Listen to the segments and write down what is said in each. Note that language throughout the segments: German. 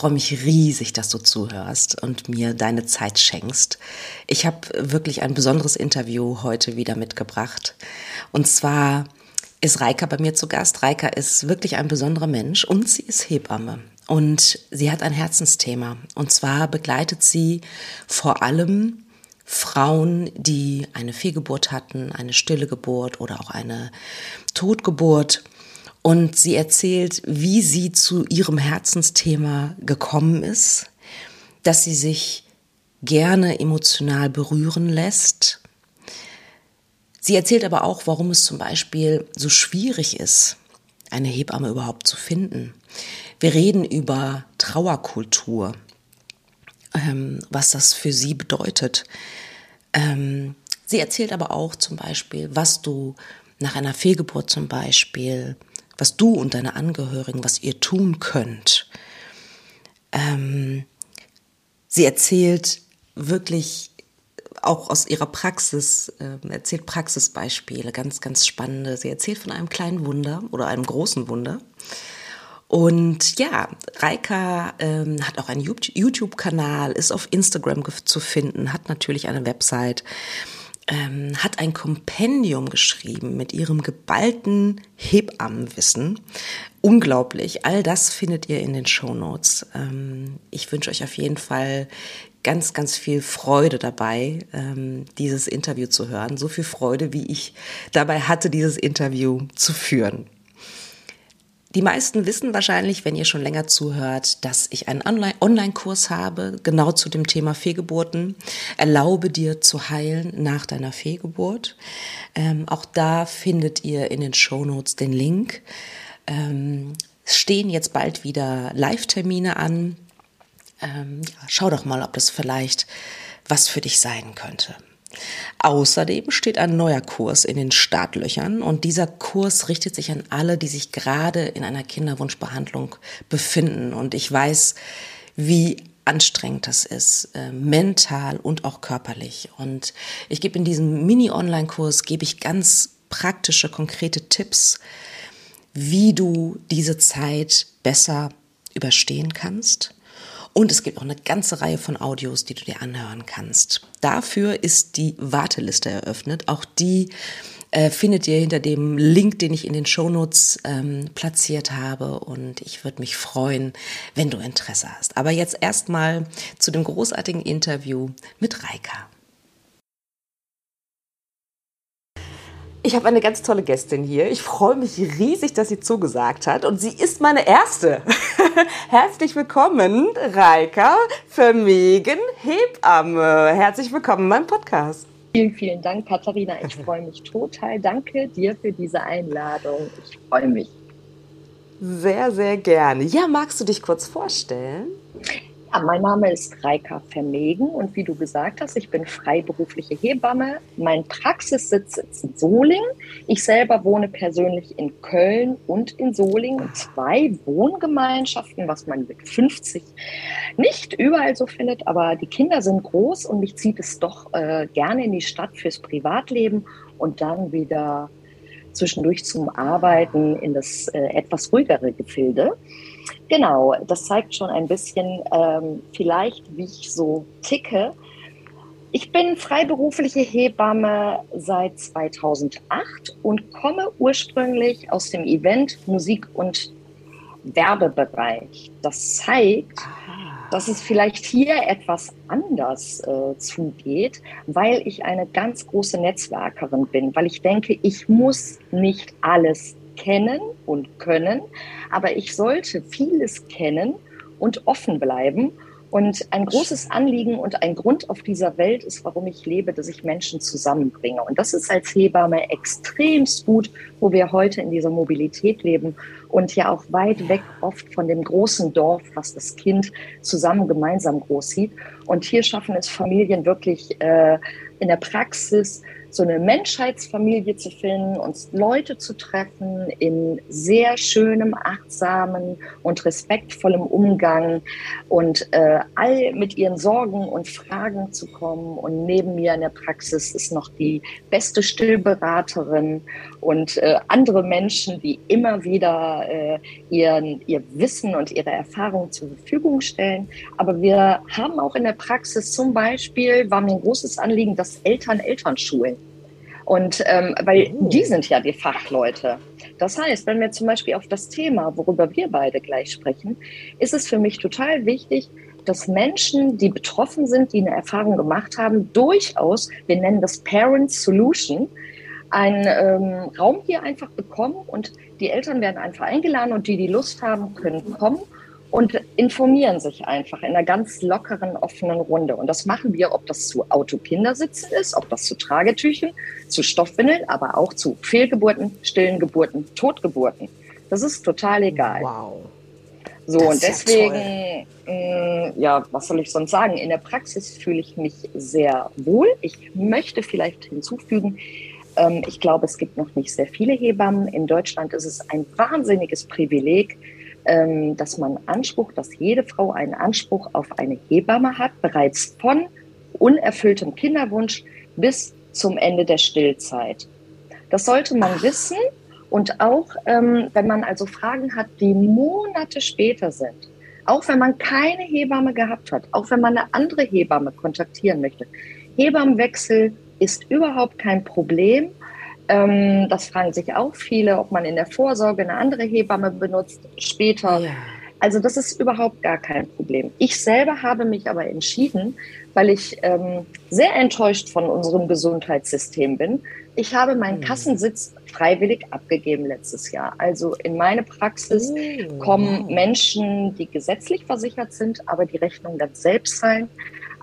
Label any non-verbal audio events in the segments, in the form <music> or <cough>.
Freue mich riesig, dass du zuhörst und mir deine Zeit schenkst. Ich habe wirklich ein besonderes Interview heute wieder mitgebracht. Und zwar ist Reika bei mir zu Gast. Reika ist wirklich ein besonderer Mensch und sie ist Hebamme. Und sie hat ein Herzensthema. Und zwar begleitet sie vor allem Frauen, die eine Fehlgeburt hatten, eine stille Geburt oder auch eine Totgeburt und sie erzählt, wie sie zu ihrem Herzensthema gekommen ist, dass sie sich gerne emotional berühren lässt. Sie erzählt aber auch, warum es zum Beispiel so schwierig ist, eine Hebamme überhaupt zu finden. Wir reden über Trauerkultur, ähm, was das für sie bedeutet. Ähm, sie erzählt aber auch zum Beispiel, was du nach einer Fehlgeburt zum Beispiel was du und deine Angehörigen, was ihr tun könnt. Ähm, sie erzählt wirklich auch aus ihrer Praxis, äh, erzählt Praxisbeispiele, ganz, ganz spannende. Sie erzählt von einem kleinen Wunder oder einem großen Wunder. Und ja, Reika ähm, hat auch einen YouTube-Kanal, ist auf Instagram zu finden, hat natürlich eine Website ähm, hat ein Kompendium geschrieben mit ihrem geballten Hebammenwissen. Unglaublich. All das findet ihr in den Show Notes. Ähm, ich wünsche euch auf jeden Fall ganz, ganz viel Freude dabei, ähm, dieses Interview zu hören. So viel Freude, wie ich dabei hatte, dieses Interview zu führen. Die meisten wissen wahrscheinlich, wenn ihr schon länger zuhört, dass ich einen Online-Kurs habe, genau zu dem Thema Fehlgeburten. Erlaube dir zu heilen nach deiner Fehlgeburt. Ähm, auch da findet ihr in den Shownotes den Link. Ähm, stehen jetzt bald wieder Live-Termine an. Ähm, ja, schau doch mal, ob das vielleicht was für dich sein könnte. Außerdem steht ein neuer Kurs in den Startlöchern und dieser Kurs richtet sich an alle, die sich gerade in einer Kinderwunschbehandlung befinden. Und ich weiß, wie anstrengend das ist, äh, mental und auch körperlich. Und ich gebe in diesem Mini-Online-Kurs, gebe ich ganz praktische, konkrete Tipps, wie du diese Zeit besser überstehen kannst und es gibt auch eine ganze Reihe von Audios, die du dir anhören kannst. Dafür ist die Warteliste eröffnet. Auch die äh, findet ihr hinter dem Link, den ich in den Shownotes ähm, platziert habe. Und ich würde mich freuen, wenn du Interesse hast. Aber jetzt erstmal zu dem großartigen Interview mit Reika. Ich habe eine ganz tolle Gästin hier. Ich freue mich riesig, dass sie zugesagt hat. Und sie ist meine erste. <laughs> Herzlich willkommen, Reika Vermegen Hebamme. Herzlich willkommen in meinem Podcast. Vielen, vielen Dank, Katharina. Ich freue mich total. Danke dir für diese Einladung. Ich freue mich. Sehr, sehr gerne. Ja, magst du dich kurz vorstellen? Ja, mein Name ist Reika Vermegen und wie du gesagt hast, ich bin freiberufliche Hebamme. Mein Praxissitz ist in Solingen. Ich selber wohne persönlich in Köln und in Solingen. Zwei Wohngemeinschaften, was man mit 50 nicht überall so findet, aber die Kinder sind groß und mich zieht es doch äh, gerne in die Stadt fürs Privatleben und dann wieder zwischendurch zum Arbeiten in das äh, etwas ruhigere Gefilde. Genau, das zeigt schon ein bisschen ähm, vielleicht, wie ich so ticke. Ich bin freiberufliche Hebamme seit 2008 und komme ursprünglich aus dem Event, Musik und Werbebereich. Das zeigt, dass es vielleicht hier etwas anders äh, zugeht, weil ich eine ganz große Netzwerkerin bin, weil ich denke, ich muss nicht alles kennen und können, aber ich sollte vieles kennen und offen bleiben. Und ein großes Anliegen und ein Grund auf dieser Welt ist, warum ich lebe, dass ich Menschen zusammenbringe. Und das ist als Hebamme extremst gut, wo wir heute in dieser Mobilität leben und ja auch weit weg oft von dem großen Dorf, was das Kind zusammen gemeinsam groß sieht. Und hier schaffen es Familien wirklich äh, in der Praxis so eine Menschheitsfamilie zu finden, uns Leute zu treffen in sehr schönem, achtsamen und respektvollem Umgang und äh, all mit ihren Sorgen und Fragen zu kommen. Und neben mir in der Praxis ist noch die beste Stillberaterin und äh, andere Menschen, die immer wieder äh, ihren, ihr Wissen und ihre Erfahrungen zur Verfügung stellen. Aber wir haben auch in der Praxis zum Beispiel, war mir ein großes Anliegen, dass Eltern Eltern schulen. Und ähm, weil oh. die sind ja die Fachleute. Das heißt, wenn wir zum Beispiel auf das Thema, worüber wir beide gleich sprechen, ist es für mich total wichtig, dass Menschen, die betroffen sind, die eine Erfahrung gemacht haben, durchaus, wir nennen das Parent Solution, einen ähm, Raum hier einfach bekommen und die Eltern werden einfach eingeladen und die, die Lust haben, können kommen und informieren sich einfach in einer ganz lockeren, offenen Runde. Und das machen wir, ob das zu Autokindersitzen ist, ob das zu Tragetüchen, zu Stoffwindeln, aber auch zu Fehlgeburten, stillen Geburten, Totgeburten. Das ist total egal. Wow. So, das und deswegen, ja, mh, mm, ja, was soll ich sonst sagen? In der Praxis fühle ich mich sehr wohl. Ich möchte vielleicht hinzufügen, ähm, ich glaube, es gibt noch nicht sehr viele Hebammen. In Deutschland ist es ein wahnsinniges Privileg, ähm, dass man Anspruch, dass jede Frau einen Anspruch auf eine Hebamme hat, bereits von unerfülltem Kinderwunsch bis zum Ende der Stillzeit. Das sollte man wissen und auch, ähm, wenn man also Fragen hat, die Monate später sind, auch wenn man keine Hebamme gehabt hat, auch wenn man eine andere Hebamme kontaktieren möchte. Hebammenwechsel ist überhaupt kein Problem. Ähm, das fragen sich auch viele, ob man in der Vorsorge eine andere Hebamme benutzt später. Ja. Also das ist überhaupt gar kein Problem. Ich selber habe mich aber entschieden, weil ich ähm, sehr enttäuscht von unserem Gesundheitssystem bin. Ich habe meinen mhm. Kassensitz freiwillig abgegeben letztes Jahr. Also in meine Praxis oh, kommen. Menschen, die gesetzlich versichert sind, aber die Rechnung dann selbst zahlen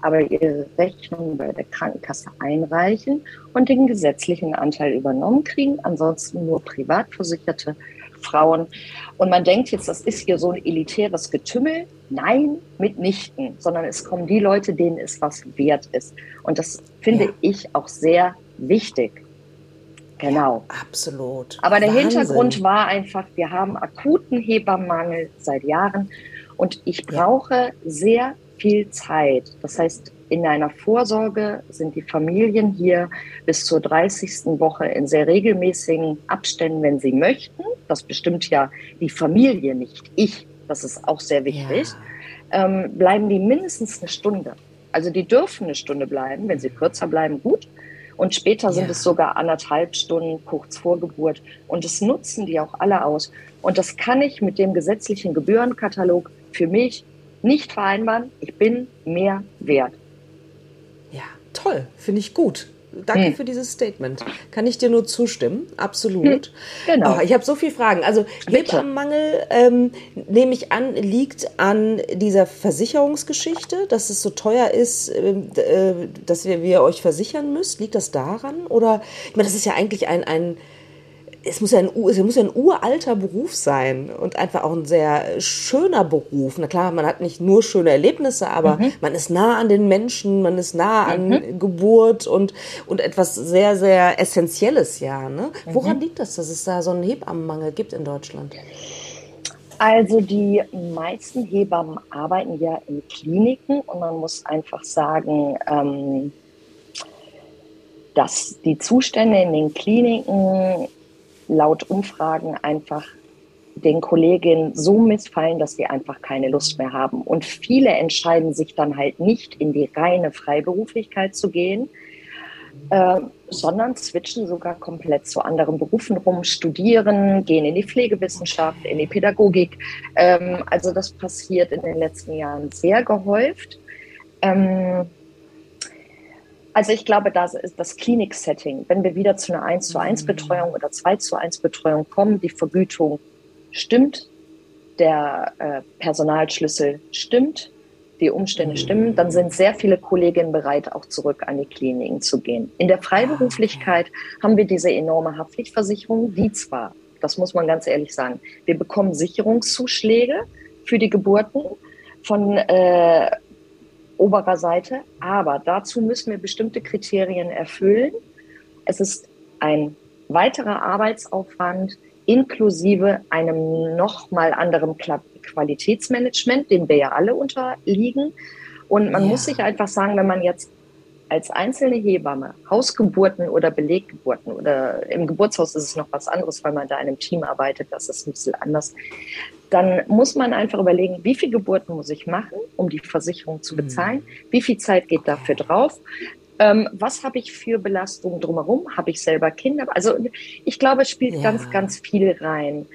aber ihre Rechnung bei der Krankenkasse einreichen und den gesetzlichen Anteil übernommen kriegen. Ansonsten nur privat versicherte Frauen. Und man denkt jetzt, das ist hier so ein elitäres Getümmel. Nein, mitnichten, sondern es kommen die Leute, denen es was wert ist. Und das finde ja. ich auch sehr wichtig. Genau. Ja, absolut. Aber der Wahnsinn. Hintergrund war einfach, wir haben akuten Hebammenmangel seit Jahren und ich brauche ja. sehr viel Zeit. Das heißt, in einer Vorsorge sind die Familien hier bis zur 30. Woche in sehr regelmäßigen Abständen, wenn sie möchten. Das bestimmt ja die Familie, nicht ich. Das ist auch sehr wichtig. Ja. Ähm, bleiben die mindestens eine Stunde. Also die dürfen eine Stunde bleiben. Wenn sie kürzer bleiben, gut. Und später sind ja. es sogar anderthalb Stunden kurz vor Geburt. Und das nutzen die auch alle aus. Und das kann ich mit dem gesetzlichen Gebührenkatalog für mich nicht vereinbaren. Ich bin mehr wert. Ja, toll, finde ich gut. Danke hm. für dieses Statement. Kann ich dir nur zustimmen? Absolut. Hm, genau. Oh, ich habe so viele Fragen. Also Hebammenmangel, ähm, nehme ich an, liegt an dieser Versicherungsgeschichte, dass es so teuer ist, ähm, äh, dass wir, wir euch versichern müsst. Liegt das daran? Oder, ich meine, das ist ja eigentlich ein, ein es muss ja ein, es muss ja ein uralter Beruf sein und einfach auch ein sehr schöner Beruf. Na klar, man hat nicht nur schöne Erlebnisse, aber mhm. man ist nah an den Menschen, man ist nah an mhm. Geburt und, und etwas sehr, sehr Essentielles, ja. Ne? Woran mhm. liegt das, dass es da so einen Hebammenmangel gibt in Deutschland? Also die meisten Hebammen arbeiten ja in Kliniken und man muss einfach sagen, ähm, dass die Zustände in den Kliniken laut Umfragen einfach den Kolleginnen so missfallen, dass sie einfach keine Lust mehr haben. Und viele entscheiden sich dann halt nicht in die reine Freiberuflichkeit zu gehen, äh, sondern switchen sogar komplett zu anderen Berufen rum, studieren, gehen in die Pflegewissenschaft, in die Pädagogik. Ähm, also das passiert in den letzten Jahren sehr gehäuft. Ähm, also ich glaube, das ist das Klinik-Setting. Wenn wir wieder zu einer 1 zu 1 Betreuung oder 2 zu 1 Betreuung kommen, die Vergütung stimmt, der äh, Personalschlüssel stimmt, die Umstände mhm. stimmen, dann sind sehr viele Kolleginnen bereit, auch zurück an die Kliniken zu gehen. In der Freiberuflichkeit haben wir diese enorme Haftpflichtversicherung, die zwar, das muss man ganz ehrlich sagen, wir bekommen Sicherungszuschläge für die Geburten von äh, oberer Seite. Aber dazu müssen wir bestimmte Kriterien erfüllen. es ist ein weiterer Arbeitsaufwand inklusive einem nochmal anderen Qualitätsmanagement, dem wir ja alle unterliegen. Und man ja. muss sich einfach sagen, wenn man jetzt als einzelne Hebamme Hausgeburten oder Beleggeburten oder im Geburtshaus ist es noch was anderes, weil man da in einem Team arbeitet, das ist ein bisschen anders. Dann muss man einfach überlegen, wie viele Geburten muss ich machen, um die Versicherung zu bezahlen? Mhm. Wie viel Zeit geht dafür drauf? Ähm, was habe ich für Belastungen drumherum? Habe ich selber Kinder? Also ich glaube, es spielt ja. ganz, ganz viel rein.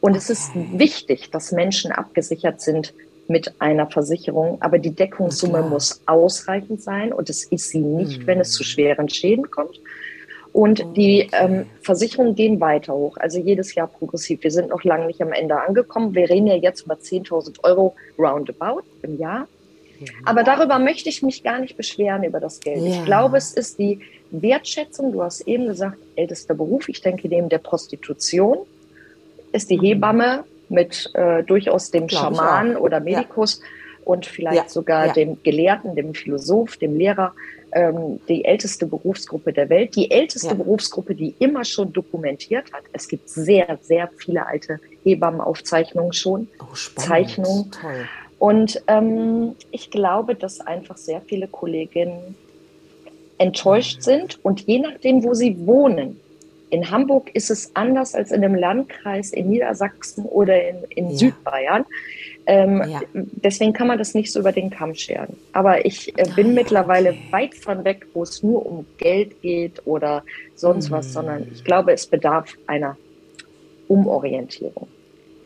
Und okay. es ist wichtig, dass Menschen abgesichert sind mit einer Versicherung, aber die Deckungssumme muss ausreichend sein und es ist sie nicht, mhm. wenn es zu schweren Schäden kommt. Und die ähm, Versicherungen gehen weiter hoch, also jedes Jahr progressiv. Wir sind noch lange nicht am Ende angekommen. Wir reden ja jetzt über 10.000 Euro roundabout im Jahr. Aber darüber möchte ich mich gar nicht beschweren über das Geld. Ja. Ich glaube, es ist die Wertschätzung. Du hast eben gesagt, ältester Beruf. Ich denke, neben der Prostitution ist die mhm. Hebamme mit äh, durchaus dem Schaman oder Medikus ja. und vielleicht sogar dem Gelehrten, dem Philosoph, dem Lehrer, ähm, die älteste Berufsgruppe der Welt, die älteste Berufsgruppe, die immer schon dokumentiert hat. Es gibt sehr, sehr viele alte Hebammenaufzeichnungen schon, oh, Zeichnungen. Toll. Und ähm, ich glaube, dass einfach sehr viele Kolleginnen enttäuscht mhm. sind und je nachdem, wo sie wohnen, in Hamburg ist es anders als in einem Landkreis in Niedersachsen oder in, in ja. Südbayern. Ähm, ja. Deswegen kann man das nicht so über den Kamm scheren. Aber ich äh, bin ah, mittlerweile okay. weit von weg, wo es nur um Geld geht oder sonst mhm. was, sondern ich glaube, es bedarf einer Umorientierung.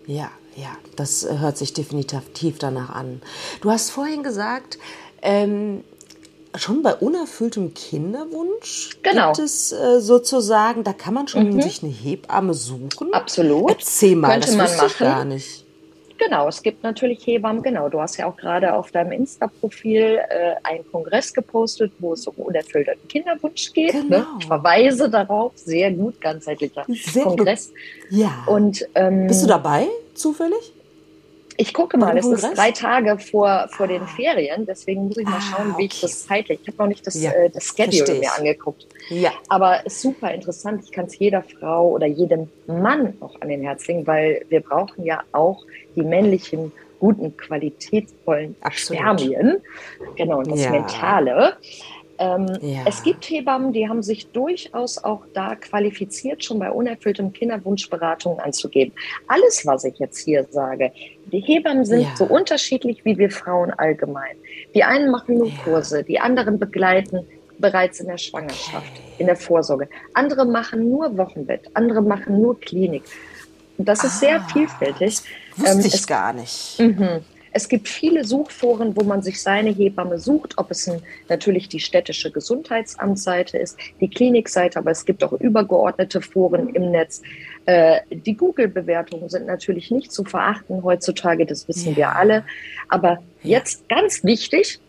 Ja, ja, das hört sich definitiv danach an. Du hast vorhin gesagt, ähm, schon bei unerfülltem Kinderwunsch genau. gibt es äh, sozusagen, da kann man schon mhm. sich eine Hebamme suchen. Absolut. Erzähl mal, Könnte das man machen. ich gar nicht. Genau, es gibt natürlich Hebammen, genau. Du hast ja auch gerade auf deinem Insta-Profil äh, einen Kongress gepostet, wo es um unerfüllten Kinderwunsch geht. Ne? Genau. Ne? Ich verweise darauf, sehr gut, ganzheitlicher sehr Kongress. Gut. Ja. Und, ähm, Bist du dabei, zufällig? Ich gucke mal, es ist drei Tage vor, vor den Ferien, deswegen muss ich mal schauen, ah, okay. wie ich das zeitlich. Ich habe noch nicht das, ja, äh, das Schedule mir angeguckt. Ja. Aber ist super interessant. Ich kann es jeder Frau oder jedem Mann auch an den Herz legen, weil wir brauchen ja auch die männlichen guten, qualitätsvollen Absolut. Spermien. Genau, und das ja. Mentale. Ähm, ja. Es gibt Hebammen, die haben sich durchaus auch da qualifiziert, schon bei unerfülltem Kinderwunschberatungen anzugeben. Alles, was ich jetzt hier sage, die Hebammen sind ja. so unterschiedlich wie wir Frauen allgemein. Die einen machen nur Kurse, die anderen begleiten bereits in der Schwangerschaft, okay. in der Vorsorge. Andere machen nur Wochenbett, andere machen nur Klinik. Das ist ah, sehr vielfältig. Das wusste ähm, ich gar nicht. Mhm. Es gibt viele Suchforen, wo man sich seine Hebamme sucht, ob es ein, natürlich die städtische Gesundheitsamtsseite ist, die Klinikseite, aber es gibt auch übergeordnete Foren im Netz. Äh, die Google-Bewertungen sind natürlich nicht zu verachten heutzutage, das wissen ja. wir alle. Aber jetzt ganz wichtig,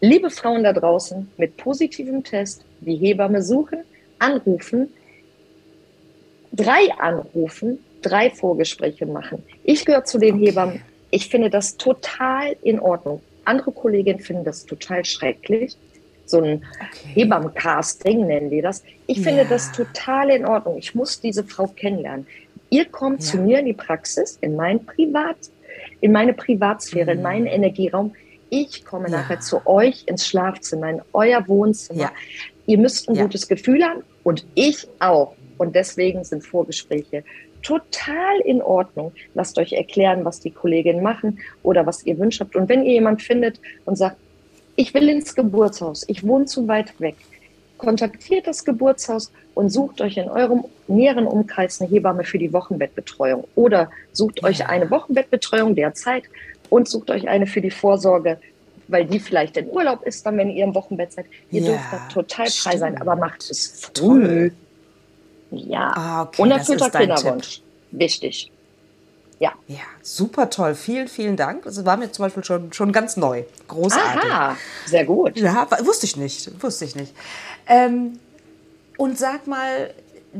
liebe Frauen da draußen mit positivem Test, die Hebamme suchen, anrufen, drei anrufen, drei Vorgespräche machen. Ich gehöre zu den okay. Hebammen, ich finde das total in Ordnung. Andere Kolleginnen finden das total schrecklich. So ein okay. Hebammencasting nennen die das. Ich finde ja. das total in Ordnung. Ich muss diese Frau kennenlernen. Ihr kommt ja. zu mir in die Praxis, in mein Privat, in meine Privatsphäre, mhm. in meinen Energieraum. Ich komme ja. nachher zu euch ins Schlafzimmer, in euer Wohnzimmer. Ihr müsst ein gutes Gefühl haben und ich auch. Und deswegen sind Vorgespräche total in Ordnung. Lasst euch erklären, was die Kolleginnen machen oder was ihr wünscht habt. Und wenn ihr jemand findet und sagt, ich will ins Geburtshaus, ich wohne zu weit weg, kontaktiert das Geburtshaus und sucht euch in eurem näheren Umkreis eine Hebamme für die Wochenbettbetreuung oder sucht euch eine Wochenbettbetreuung derzeit und sucht euch eine für die Vorsorge, weil die vielleicht in Urlaub ist, dann wenn ihr im Wochenbett seid. Ihr ja, dürft da total frei sein, aber macht es früh. Ja. Ah, okay, Unerfüllter Kinderwunsch. Tipp. Wichtig. Ja. Ja, super toll. Vielen, vielen Dank. Das war mir zum Beispiel schon, schon ganz neu. Großartig. Aha, sehr gut. Ja, wusste ich nicht. Wusste ich nicht. Ähm, und sag mal,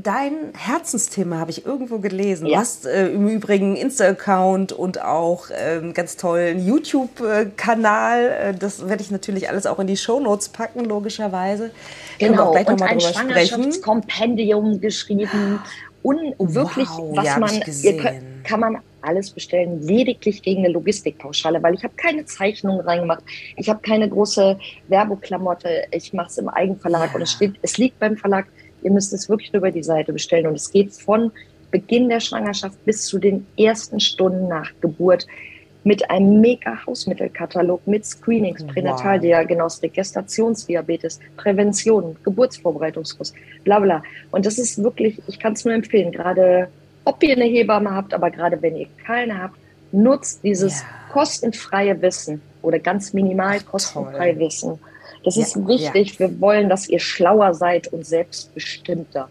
dein Herzensthema habe ich irgendwo gelesen. Ja. Du hast äh, im Übrigen Insta-Account und auch äh, ganz tollen YouTube-Kanal. Äh, das werde ich natürlich alles auch in die Shownotes packen, logischerweise. Genau, und ein Schwangerschaftskompendium geschrieben. Und wirklich, wow, was ja, man, könnt, kann man alles bestellen, lediglich gegen eine Logistikpauschale, weil ich habe keine Zeichnung reingemacht, ich habe keine große Werbeklamotte, ich mache es im Eigenverlag ja. und es steht, es liegt beim Verlag, ihr müsst es wirklich nur über die Seite bestellen und es geht von Beginn der Schwangerschaft bis zu den ersten Stunden nach Geburt mit einem mega Hausmittelkatalog mit Screenings, Pränataldiagnostik, Gestationsdiabetes, Prävention, Geburtsvorbereitungskurs, bla bla. Und das ist wirklich, ich kann es nur empfehlen, gerade ob ihr eine Hebamme habt, aber gerade wenn ihr keine habt, nutzt dieses ja. kostenfreie Wissen oder ganz minimal kostenfreie Toll. Wissen. Das ja, ist wichtig. Ja. Wir wollen, dass ihr schlauer seid und selbstbestimmter.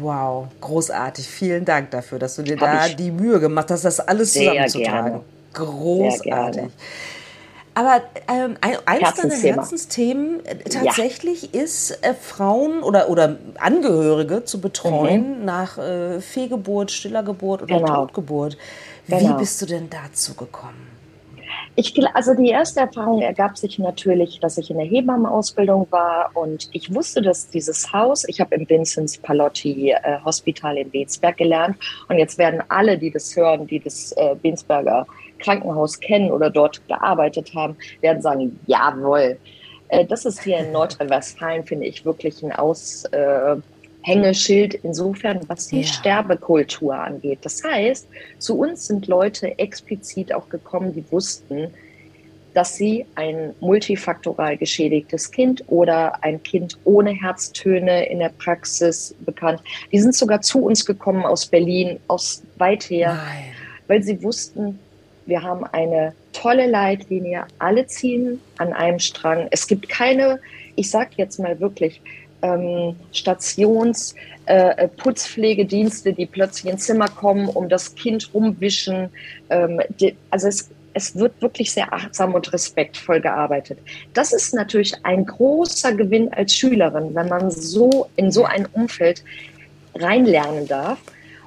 Wow, großartig. Vielen Dank dafür, dass du dir Hab da die Mühe gemacht hast, das alles zusammenzutragen. Großartig. Aber ähm, eins deiner Herzensthemen äh, tatsächlich ja. ist, äh, Frauen oder, oder Angehörige zu betreuen mhm. nach äh, Fehlgeburt, stiller Geburt oder genau. Totgeburt. Wie genau. bist du denn dazu gekommen? Ich, also die erste Erfahrung ergab sich natürlich, dass ich in der Hebammenausbildung war und ich wusste, dass dieses Haus, ich habe im Vinzenz Palotti äh, Hospital in Bensberg gelernt und jetzt werden alle, die das hören, die das äh, Krankenhaus kennen oder dort gearbeitet haben, werden sagen, jawohl. Äh, das ist hier in Nordrhein-Westfalen, finde ich, wirklich ein Aus... Äh, Hängeschild insofern, was die ja. Sterbekultur angeht. Das heißt, zu uns sind Leute explizit auch gekommen, die wussten, dass sie ein multifaktoral geschädigtes Kind oder ein Kind ohne Herztöne in der Praxis bekannt. Die sind sogar zu uns gekommen aus Berlin, aus weit her, Nein. weil sie wussten, wir haben eine tolle Leitlinie, alle ziehen an einem Strang. Es gibt keine, ich sage jetzt mal wirklich, ähm, Stations, äh, die plötzlich ins Zimmer kommen, um das Kind rumwischen. Ähm, die, also es, es wird wirklich sehr achtsam und respektvoll gearbeitet. Das ist natürlich ein großer Gewinn als Schülerin, wenn man so in so ein Umfeld reinlernen darf.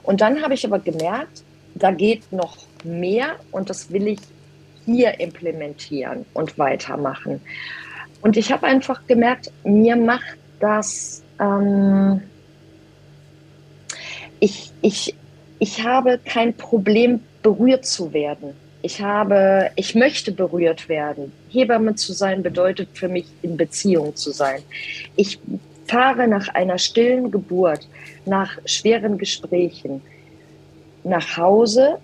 Und dann habe ich aber gemerkt, da geht noch mehr und das will ich hier implementieren und weitermachen. Und ich habe einfach gemerkt, mir macht dass ähm, ich, ich, ich habe kein Problem, berührt zu werden. Ich habe, ich möchte berührt werden. Hebamme zu sein bedeutet für mich, in Beziehung zu sein. Ich fahre nach einer stillen Geburt, nach schweren Gesprächen nach Hause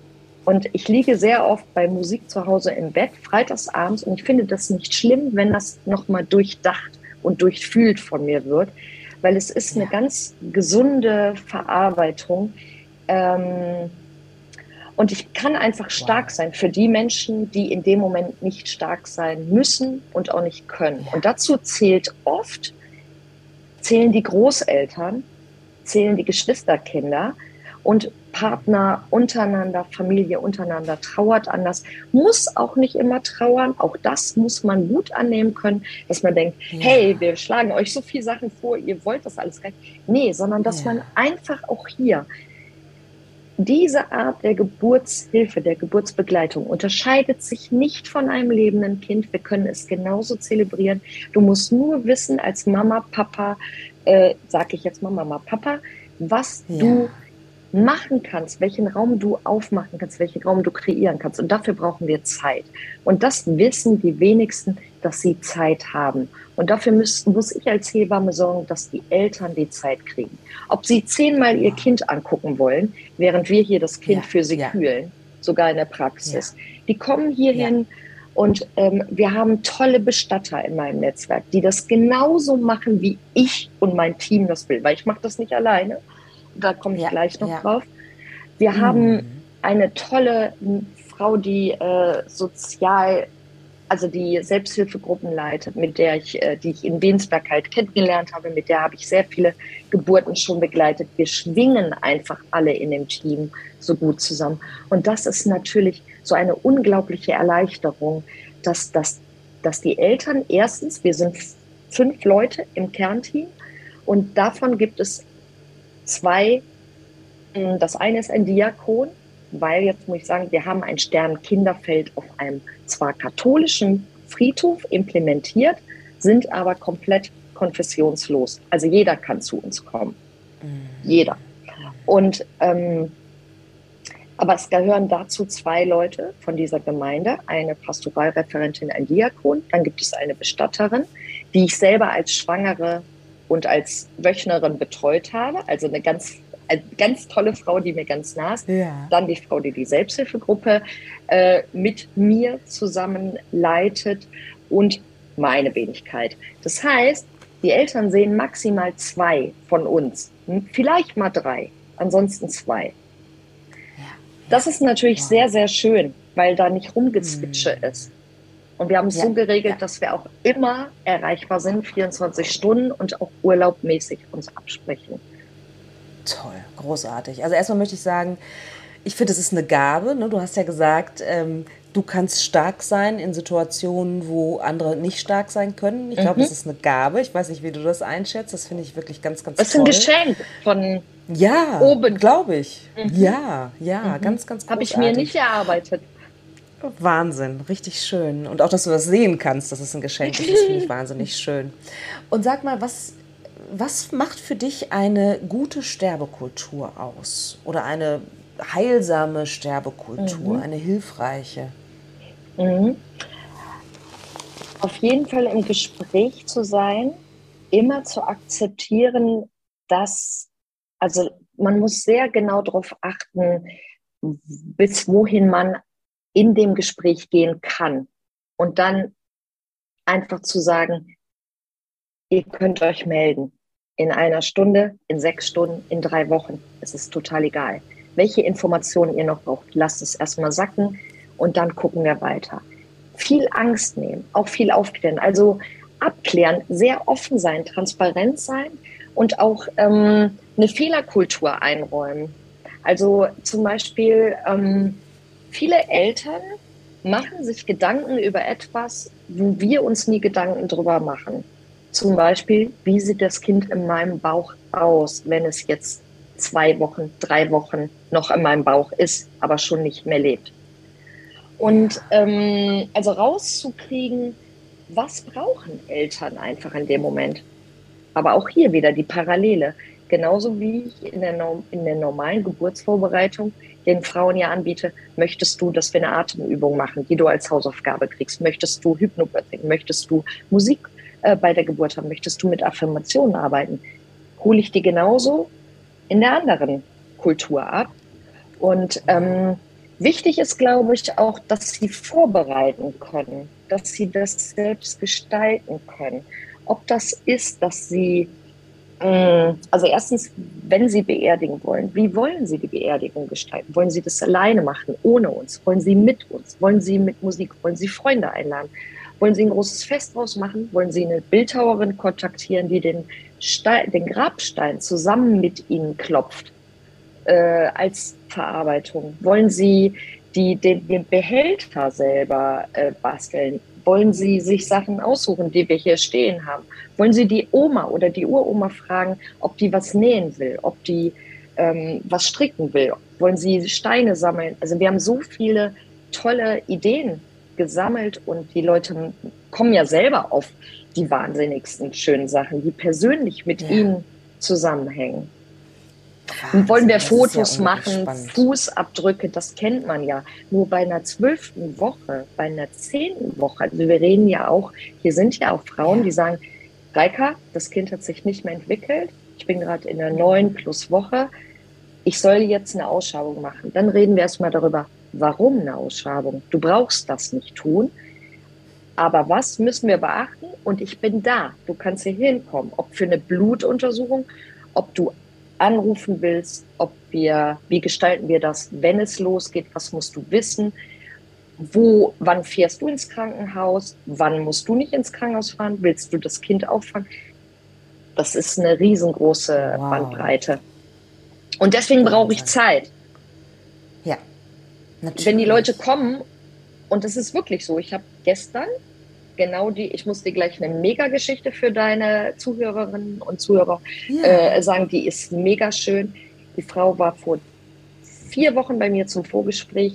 und ich liege sehr oft bei Musik zu Hause im Bett, freitagsabends, und ich finde das nicht schlimm, wenn das nochmal durchdacht und durchfühlt von mir wird, weil es ist eine ganz gesunde Verarbeitung. Ähm, und ich kann einfach stark wow. sein für die Menschen, die in dem Moment nicht stark sein müssen und auch nicht können. Und dazu zählt oft, zählen die Großeltern, zählen die Geschwisterkinder und Partner untereinander, Familie untereinander trauert anders, muss auch nicht immer trauern. Auch das muss man gut annehmen können, dass man denkt, ja. hey, wir schlagen euch so viele Sachen vor, ihr wollt das alles recht. Nee, sondern dass ja. man einfach auch hier diese Art der Geburtshilfe, der Geburtsbegleitung unterscheidet sich nicht von einem lebenden Kind. Wir können es genauso zelebrieren. Du musst nur wissen, als Mama, Papa, äh, sage ich jetzt mal Mama, Papa, was ja. du machen kannst, welchen Raum du aufmachen kannst, welchen Raum du kreieren kannst. Und dafür brauchen wir Zeit. Und das wissen die wenigsten, dass sie Zeit haben. Und dafür muss, muss ich als Hebamme sorgen, dass die Eltern die Zeit kriegen. Ob sie zehnmal ihr Kind angucken wollen, während wir hier das Kind ja, für sie ja. kühlen, sogar in der Praxis. Ja. Die kommen hierhin und ähm, wir haben tolle Bestatter in meinem Netzwerk, die das genauso machen, wie ich und mein Team das will. Weil ich mache das nicht alleine da komme ich ja, gleich noch ja. drauf. Wir mhm. haben eine tolle Frau, die äh, sozial, also die Selbsthilfegruppen leitet, mit der ich, äh, die ich in Wensberg halt kennengelernt habe, mit der habe ich sehr viele Geburten schon begleitet. Wir schwingen einfach alle in dem Team so gut zusammen. Und das ist natürlich so eine unglaubliche Erleichterung, dass, dass, dass die Eltern erstens, wir sind fünf Leute im Kernteam und davon gibt es zwei, hm, das eine ist ein Diakon, weil jetzt muss ich sagen, wir haben ein Sternkinderfeld auf einem zwar katholischen Friedhof implementiert, sind aber komplett konfessionslos. Also jeder kann zu uns kommen. Mhm. Jeder. Und ähm, aber es gehören dazu zwei Leute von dieser Gemeinde, eine Pastoralreferentin, ein Diakon, dann gibt es eine Bestatterin, die ich selber als Schwangere und als Wöchnerin betreut habe, also eine ganz eine ganz tolle Frau, die mir ganz nah ist. Ja. Dann die Frau, die die Selbsthilfegruppe äh, mit mir zusammen leitet und meine Wenigkeit. Das heißt, die Eltern sehen maximal zwei von uns, vielleicht mal drei, ansonsten zwei. Das ist natürlich sehr, sehr schön, weil da nicht rumgezwitsche mhm. ist. Und wir haben es ja. so geregelt, dass wir auch immer erreichbar sind, 24 Stunden und auch urlaubmäßig uns absprechen. Toll, großartig. Also erstmal möchte ich sagen, ich finde, es ist eine Gabe. Ne? Du hast ja gesagt, ähm, du kannst stark sein in Situationen, wo andere nicht stark sein können. Ich glaube, mhm. das ist eine Gabe. Ich weiß nicht, wie du das einschätzt. Das finde ich wirklich ganz, ganz das toll. Das ist ein Geschenk von ja, oben. Glaube ich. Mhm. Ja, ja, mhm. ganz, ganz Habe ich mir nicht erarbeitet. Wahnsinn, richtig schön. Und auch, dass du das sehen kannst, das ist ein Geschenk. Das finde ich <laughs> wahnsinnig schön. Und sag mal, was, was macht für dich eine gute Sterbekultur aus? Oder eine heilsame Sterbekultur, mhm. eine hilfreiche? Mhm. Auf jeden Fall im Gespräch zu sein, immer zu akzeptieren, dass, also man muss sehr genau darauf achten, bis wohin man in dem Gespräch gehen kann. Und dann einfach zu sagen, ihr könnt euch melden. In einer Stunde, in sechs Stunden, in drei Wochen. Es ist total egal. Welche Informationen ihr noch braucht, lasst es erstmal sacken und dann gucken wir weiter. Viel Angst nehmen, auch viel aufklären. Also abklären, sehr offen sein, transparent sein und auch ähm, eine Fehlerkultur einräumen. Also zum Beispiel ähm, viele Eltern machen sich Gedanken über etwas, wo wir uns nie Gedanken drüber machen. Zum Beispiel, wie sieht das Kind in meinem Bauch aus, wenn es jetzt zwei Wochen, drei Wochen noch in meinem Bauch ist, aber schon nicht mehr lebt. Und ähm, also rauszukriegen, was brauchen Eltern einfach in dem Moment. Aber auch hier wieder die Parallele. Genauso wie ich in der, in der normalen Geburtsvorbereitung den Frauen ja anbiete, möchtest du, dass wir eine Atemübung machen, die du als Hausaufgabe kriegst? Möchtest du Hypnobirthing? Möchtest du Musik äh, bei der Geburt haben? Möchtest du mit Affirmationen arbeiten? Hole ich die genauso in der anderen Kultur ab? Und ähm, wichtig ist, glaube ich, auch, dass sie vorbereiten können, dass sie das selbst gestalten können. Ob das ist, dass sie also erstens, wenn Sie beerdigen wollen, wie wollen Sie die Beerdigung gestalten? Wollen Sie das alleine machen, ohne uns? Wollen Sie mit uns? Wollen Sie mit Musik? Wollen Sie Freunde einladen? Wollen Sie ein großes Fest draus machen? Wollen Sie eine Bildhauerin kontaktieren, die den, Stein, den Grabstein zusammen mit Ihnen klopft äh, als Verarbeitung? Wollen Sie die, den, den Behälter selber äh, basteln? Wollen Sie sich Sachen aussuchen, die wir hier stehen haben? Wollen Sie die Oma oder die Uroma fragen, ob die was nähen will, ob die ähm, was stricken will? Wollen Sie Steine sammeln? Also wir haben so viele tolle Ideen gesammelt und die Leute kommen ja selber auf die wahnsinnigsten schönen Sachen, die persönlich mit ja. ihnen zusammenhängen. Und wollen wir Fotos ja machen. Fußabdrücke, das kennt man ja. Nur bei einer zwölften Woche, bei einer zehnten Woche, also wir reden ja auch, hier sind ja auch Frauen, ja. die sagen, Reika, das Kind hat sich nicht mehr entwickelt, ich bin gerade in der neun plus Woche, ich soll jetzt eine Ausschabung machen. Dann reden wir erstmal darüber, warum eine Ausschabung. Du brauchst das nicht tun. Aber was müssen wir beachten? Und ich bin da. Du kannst hier hinkommen. Ob für eine Blutuntersuchung, ob du anrufen willst, ob wir, wie gestalten wir das, wenn es losgeht, was musst du wissen, wo, wann fährst du ins Krankenhaus, wann musst du nicht ins Krankenhaus fahren, willst du das Kind auffangen? Das ist eine riesengroße wow. Bandbreite. Und deswegen brauche ich Zeit. Ja. Natürlich. Wenn die Leute kommen, und das ist wirklich so, ich habe gestern genau die, ich muss dir gleich eine Mega-Geschichte für deine Zuhörerinnen und Zuhörer yeah. äh, sagen, die ist mega schön. Die Frau war vor vier Wochen bei mir zum Vorgespräch.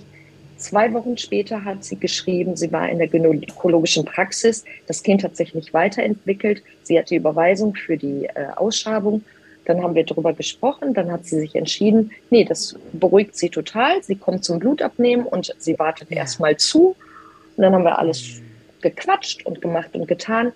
Zwei Wochen später hat sie geschrieben, sie war in der gynäkologischen Praxis. Das Kind hat sich nicht weiterentwickelt. Sie hat die Überweisung für die äh, Ausschabung. Dann haben wir darüber gesprochen. Dann hat sie sich entschieden, nee, das beruhigt sie total. Sie kommt zum Blutabnehmen und sie wartet ja. erstmal zu. Und dann haben wir alles gequatscht und gemacht und getan.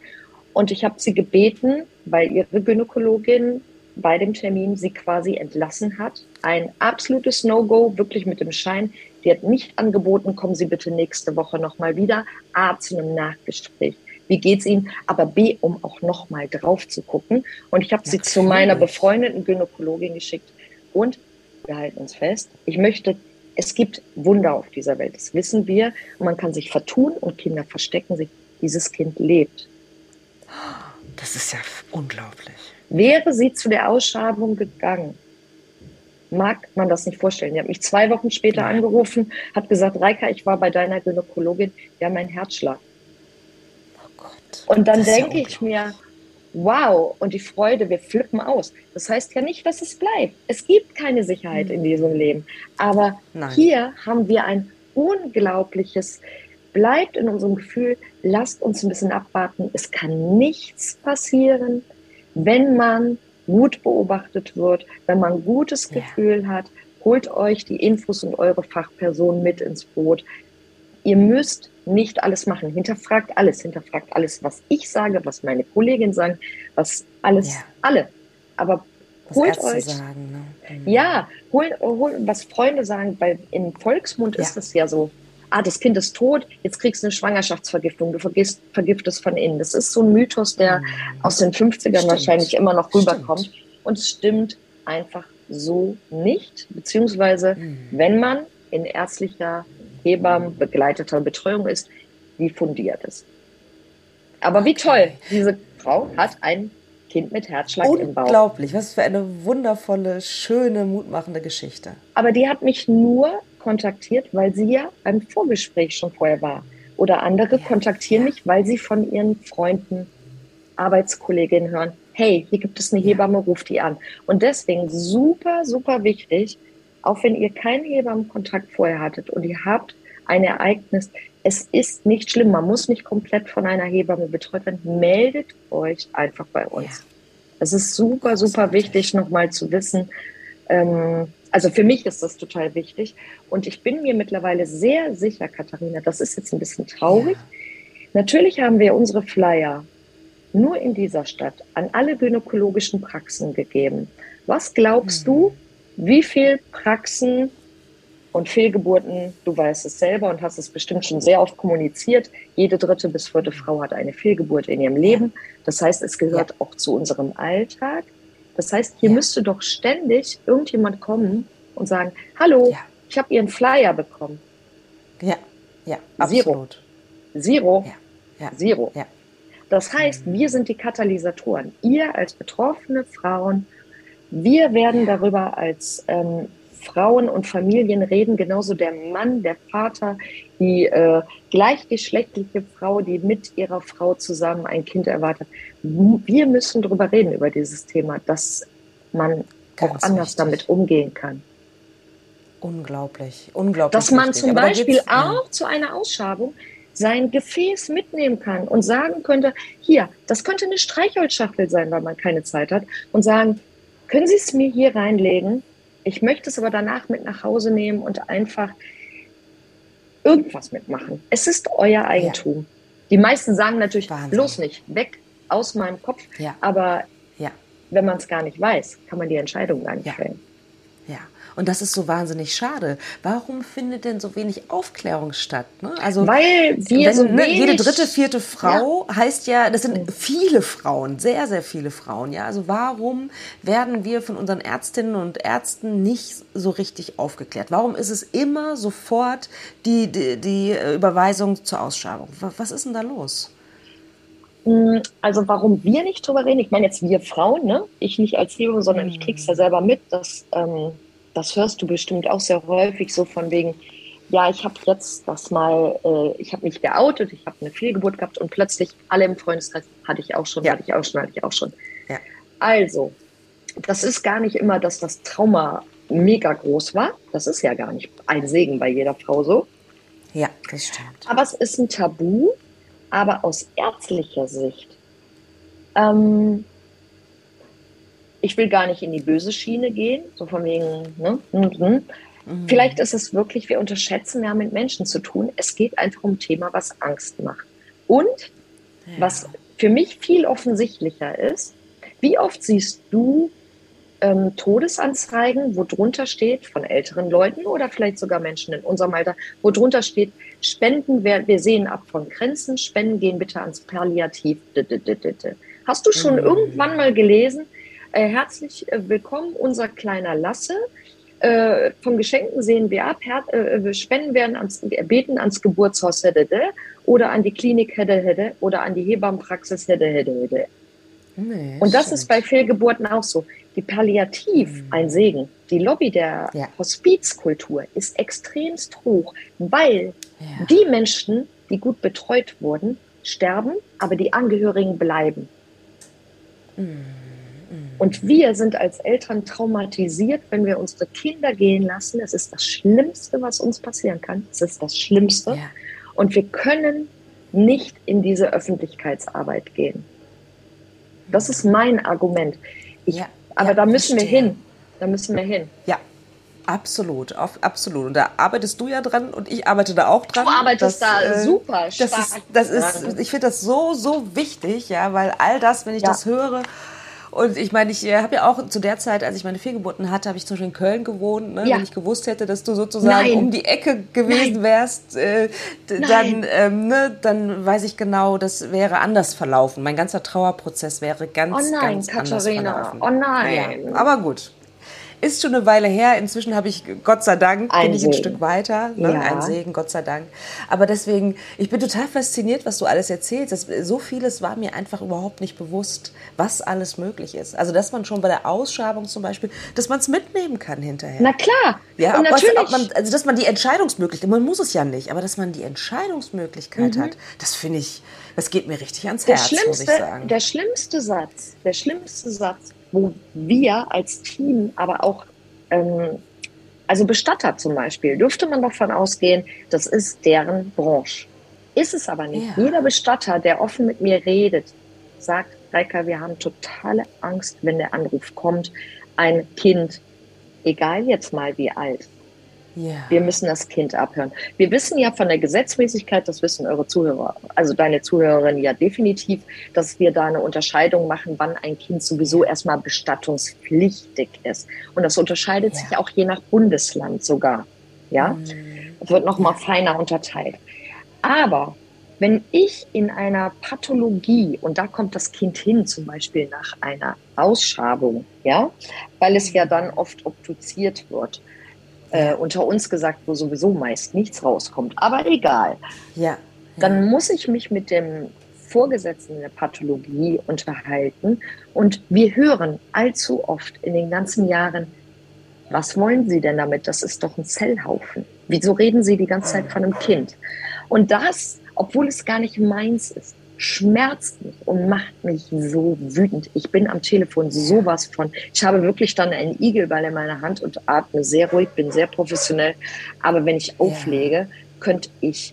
Und ich habe sie gebeten, weil ihre Gynäkologin bei dem Termin sie quasi entlassen hat. Ein absolutes No-Go, wirklich mit dem Schein. Die hat nicht angeboten, kommen Sie bitte nächste Woche nochmal wieder. A, zu einem Nachgespräch. Wie geht's Ihnen? Aber B, um auch nochmal drauf zu gucken. Und ich habe ja, sie zu meiner befreundeten Gynäkologin geschickt. Und wir halten uns fest, ich möchte, es gibt Wunder auf dieser Welt, das wissen wir. Und man kann sich vertun und Kinder verstecken sich. Dieses Kind lebt. Das ist ja unglaublich. Wäre sie zu der Ausschabung gegangen, mag man das nicht vorstellen. Die hat mich zwei Wochen später angerufen, hat gesagt, Reika, ich war bei deiner Gynäkologin, wir haben einen Herzschlag. Oh Gott, und dann denke ja ich mir, wow, und die Freude, wir flippen aus. Das heißt ja nicht, dass es bleibt. Es gibt keine Sicherheit mhm. in diesem Leben. Aber Nein. hier haben wir ein unglaubliches, bleibt in unserem Gefühl, lasst uns ein bisschen abwarten. Es kann nichts passieren wenn man gut beobachtet wird, wenn man ein gutes Gefühl ja. hat, holt euch die Infos und eure Fachperson mit ins Boot. Ihr müsst nicht alles machen. Hinterfragt alles. Hinterfragt alles, was ich sage, was meine Kollegin sagen, was alles, ja. alle. Aber was holt Ärzte euch. Sagen, ne? mhm. Ja, hol, hol, was Freunde sagen, weil im Volksmund ja. ist es ja so ah, das Kind ist tot, jetzt kriegst du eine Schwangerschaftsvergiftung, du vergisst, vergiftest von innen. Das ist so ein Mythos, der mhm. aus den 50ern stimmt. wahrscheinlich immer noch rüberkommt. Stimmt. Und es stimmt einfach so nicht, beziehungsweise mhm. wenn man in ärztlicher Hebammen begleiteter Betreuung ist, wie fundiert ist. Aber wie toll, diese Frau hat ein Kind mit Herzschlag im Bauch. Unglaublich, was für eine wundervolle, schöne, mutmachende Geschichte. Aber die hat mich nur kontaktiert, weil sie ja beim Vorgespräch schon vorher war. Oder andere ja, kontaktieren ja. mich, weil sie von ihren Freunden, Arbeitskolleginnen hören, hey, hier gibt es eine Hebamme, ruft die an. Und deswegen super, super wichtig, auch wenn ihr keinen Hebammenkontakt vorher hattet und ihr habt ein Ereignis, es ist nicht schlimm, man muss nicht komplett von einer Hebamme betreut werden, meldet euch einfach bei uns. Es ist super, super wichtig, nochmal zu wissen, ähm, also für mich ist das total wichtig. Und ich bin mir mittlerweile sehr sicher, Katharina, das ist jetzt ein bisschen traurig. Ja. Natürlich haben wir unsere Flyer nur in dieser Stadt an alle gynäkologischen Praxen gegeben. Was glaubst mhm. du, wie viele Praxen und Fehlgeburten, du weißt es selber und hast es bestimmt schon sehr oft kommuniziert, jede dritte bis vierte Frau hat eine Fehlgeburt in ihrem Leben. Das heißt, es gehört ja. auch zu unserem Alltag. Das heißt, hier ja. müsste doch ständig irgendjemand kommen und sagen, hallo, ja. ich habe Ihren Flyer bekommen. Ja, ja, absolut. Zero. Ja. Ja. Zero. Das heißt, wir sind die Katalysatoren. Ihr als betroffene Frauen, wir werden darüber als ähm, Frauen und Familien reden, genauso der Mann, der Vater, die äh, gleichgeschlechtliche Frau, die mit ihrer Frau zusammen ein Kind erwartet. Wir müssen darüber reden, über dieses Thema, dass man Ganz auch anders wichtig. damit umgehen kann. Unglaublich, unglaublich. Dass man zum Beispiel auch zu einer Ausschabung sein Gefäß mitnehmen kann und sagen könnte, hier, das könnte eine Streichholzschachtel sein, weil man keine Zeit hat, und sagen, können Sie es mir hier reinlegen? Ich möchte es aber danach mit nach Hause nehmen und einfach irgendwas mitmachen. Es ist euer Eigentum. Ja. Die meisten sagen natürlich, Wahnsinn. bloß nicht, weg aus meinem Kopf. Ja. Aber ja. wenn man es gar nicht weiß, kann man die Entscheidung gar nicht fällen. Ja. Und das ist so wahnsinnig schade. Warum findet denn so wenig Aufklärung statt? Ne? Also, Weil wir wenn, so ne, jede dritte, vierte Frau ja. heißt ja, das sind viele Frauen, sehr, sehr viele Frauen. Ja, also warum werden wir von unseren Ärztinnen und Ärzten nicht so richtig aufgeklärt? Warum ist es immer sofort die, die, die Überweisung zur Ausschreibung? Was ist denn da los? Hm, also warum wir nicht drüber reden, ich meine jetzt wir Frauen, ne? ich nicht als Hebamme, sondern ich krieg's ja selber mit, dass ähm, das hörst du bestimmt auch sehr häufig so von wegen, ja, ich habe jetzt das mal, äh, ich habe mich geoutet, ich habe eine Fehlgeburt gehabt und plötzlich alle im Freundeskreis hatte ich auch schon, ja. hatte ich auch schon, hatte ich auch schon. Ja. Also, das ist gar nicht immer, dass das Trauma mega groß war. Das ist ja gar nicht ein Segen bei jeder Frau so. Ja, das stimmt. Aber es ist ein Tabu. Aber aus ärztlicher Sicht, ähm, ich will gar nicht in die böse Schiene gehen, so von wegen, ne? Mhm. Mhm. Vielleicht ist es wirklich, wir unterschätzen, wir haben mit Menschen zu tun. Es geht einfach um ein Thema, was Angst macht. Und ja. was für mich viel offensichtlicher ist, wie oft siehst du ähm, Todesanzeigen, wo drunter steht, von älteren Leuten oder vielleicht sogar Menschen in unserem Alter, wo drunter steht, Spenden, wir, wir sehen ab von Grenzen, Spenden gehen bitte ans Palliativ. Hast du schon mhm. irgendwann mal gelesen, äh, herzlich äh, willkommen, unser kleiner Lasse. Äh, vom Geschenken sehen wir ab, her, äh, spenden werden ans, beten ans Geburtshaus hätte, oder an die Klinik hätte, hätte, oder an die Hebammenpraxis hätte, hätte, hätte. Nee, und das stimmt. ist bei Fehlgeburten auch so. Die Palliativ, mhm. ein Segen. Die Lobby der ja. Hospizkultur ist extremst hoch, weil ja. die Menschen, die gut betreut wurden, sterben, aber die Angehörigen bleiben. Mhm. Und wir sind als Eltern traumatisiert, wenn wir unsere Kinder gehen lassen. Es ist das Schlimmste, was uns passieren kann. Es ist das Schlimmste. Ja. Und wir können nicht in diese Öffentlichkeitsarbeit gehen. Das ist mein Argument. Ich, ja, aber ja, da müssen verstehe. wir hin. Da müssen wir hin. Ja, Absolut, auf, absolut. Und da arbeitest du ja dran und ich arbeite da auch dran. Du arbeitest das, da äh, super stark. Das ist, das ist, ich finde das so, so wichtig, ja, weil all das, wenn ich ja. das höre, und ich meine, ich äh, habe ja auch zu der Zeit, als ich meine Fehlgeburten hatte, habe ich zum Beispiel in Köln gewohnt. Ne? Ja. Wenn ich gewusst hätte, dass du sozusagen Nein. um die Ecke gewesen Nein. wärst, äh, dann, ähm, ne, dann weiß ich genau, das wäre anders verlaufen. Mein ganzer Trauerprozess wäre ganz, oh nein, ganz Katharina. anders verlaufen. Oh nein. Naja, aber gut ist schon eine Weile her. Inzwischen habe ich, Gott sei Dank, ein bin ich ein Stück weiter. Ne? Ja. Ein Segen, Gott sei Dank. Aber deswegen, ich bin total fasziniert, was du alles erzählst. Das, so vieles war mir einfach überhaupt nicht bewusst, was alles möglich ist. Also, dass man schon bei der Ausschabung zum Beispiel, dass man es mitnehmen kann hinterher. Na klar. Ja, Und natürlich. Was, man, also, dass man die Entscheidungsmöglichkeit, man muss es ja nicht, aber dass man die Entscheidungsmöglichkeit mhm. hat, das finde ich, das geht mir richtig ans der Herz, muss ich sagen. Der schlimmste Satz, der schlimmste Satz, wo wir als Team, aber auch, ähm, also Bestatter zum Beispiel, dürfte man davon ausgehen, das ist deren Branche. Ist es aber nicht. Ja. Jeder Bestatter, der offen mit mir redet, sagt, Reika, wir haben totale Angst, wenn der Anruf kommt, ein Kind, egal jetzt mal wie alt, ja. Wir müssen das Kind abhören. Wir wissen ja von der Gesetzmäßigkeit, das wissen eure Zuhörer, also deine Zuhörerinnen ja definitiv, dass wir da eine Unterscheidung machen, wann ein Kind sowieso erstmal bestattungspflichtig ist. Und das unterscheidet ja. sich auch je nach Bundesland sogar. Ja, mhm. es wird nochmal ja. feiner unterteilt. Aber wenn ich in einer Pathologie, und da kommt das Kind hin, zum Beispiel nach einer Ausschabung, ja, weil es ja dann oft obduziert wird, äh, unter uns gesagt, wo sowieso meist nichts rauskommt. Aber egal. Ja. ja. Dann muss ich mich mit dem Vorgesetzten der Pathologie unterhalten. Und wir hören allzu oft in den ganzen Jahren, was wollen Sie denn damit? Das ist doch ein Zellhaufen. Wieso reden Sie die ganze Zeit von einem Kind? Und das, obwohl es gar nicht meins ist, schmerzt mich und macht mich so wütend. Ich bin am Telefon sowas von. Ich habe wirklich dann einen Igelball in meiner Hand und atme sehr ruhig, bin sehr professionell. Aber wenn ich auflege, könnte ich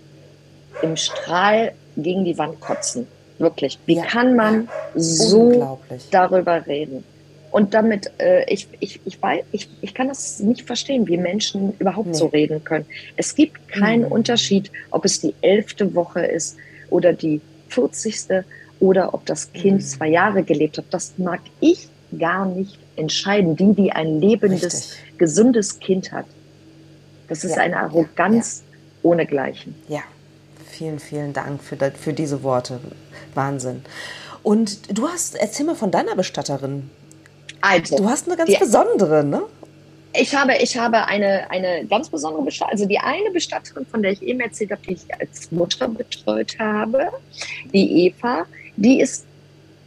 im Strahl gegen die Wand kotzen. Wirklich. Wie ja. kann man so darüber reden? Und damit, äh, ich, ich, ich, weiß, ich, ich kann das nicht verstehen, wie Menschen überhaupt nee. so reden können. Es gibt keinen mhm. Unterschied, ob es die elfte Woche ist oder die 40. oder ob das Kind mhm. zwei Jahre gelebt hat. Das mag ich gar nicht entscheiden. Die, die ein lebendes, Richtig. gesundes Kind hat. Das ist ja. eine Arroganz ja. ohnegleichen. Ja, vielen, vielen Dank für, für diese Worte. Wahnsinn. Und du hast, erzähl mal von deiner Bestatterin. Also, du hast eine ganz besondere, ne? Ich habe, ich habe eine, eine ganz besondere Bestatterin, also die eine Bestatterin, von der ich eben erzählt habe, die ich als Mutter betreut habe, die Eva, die ist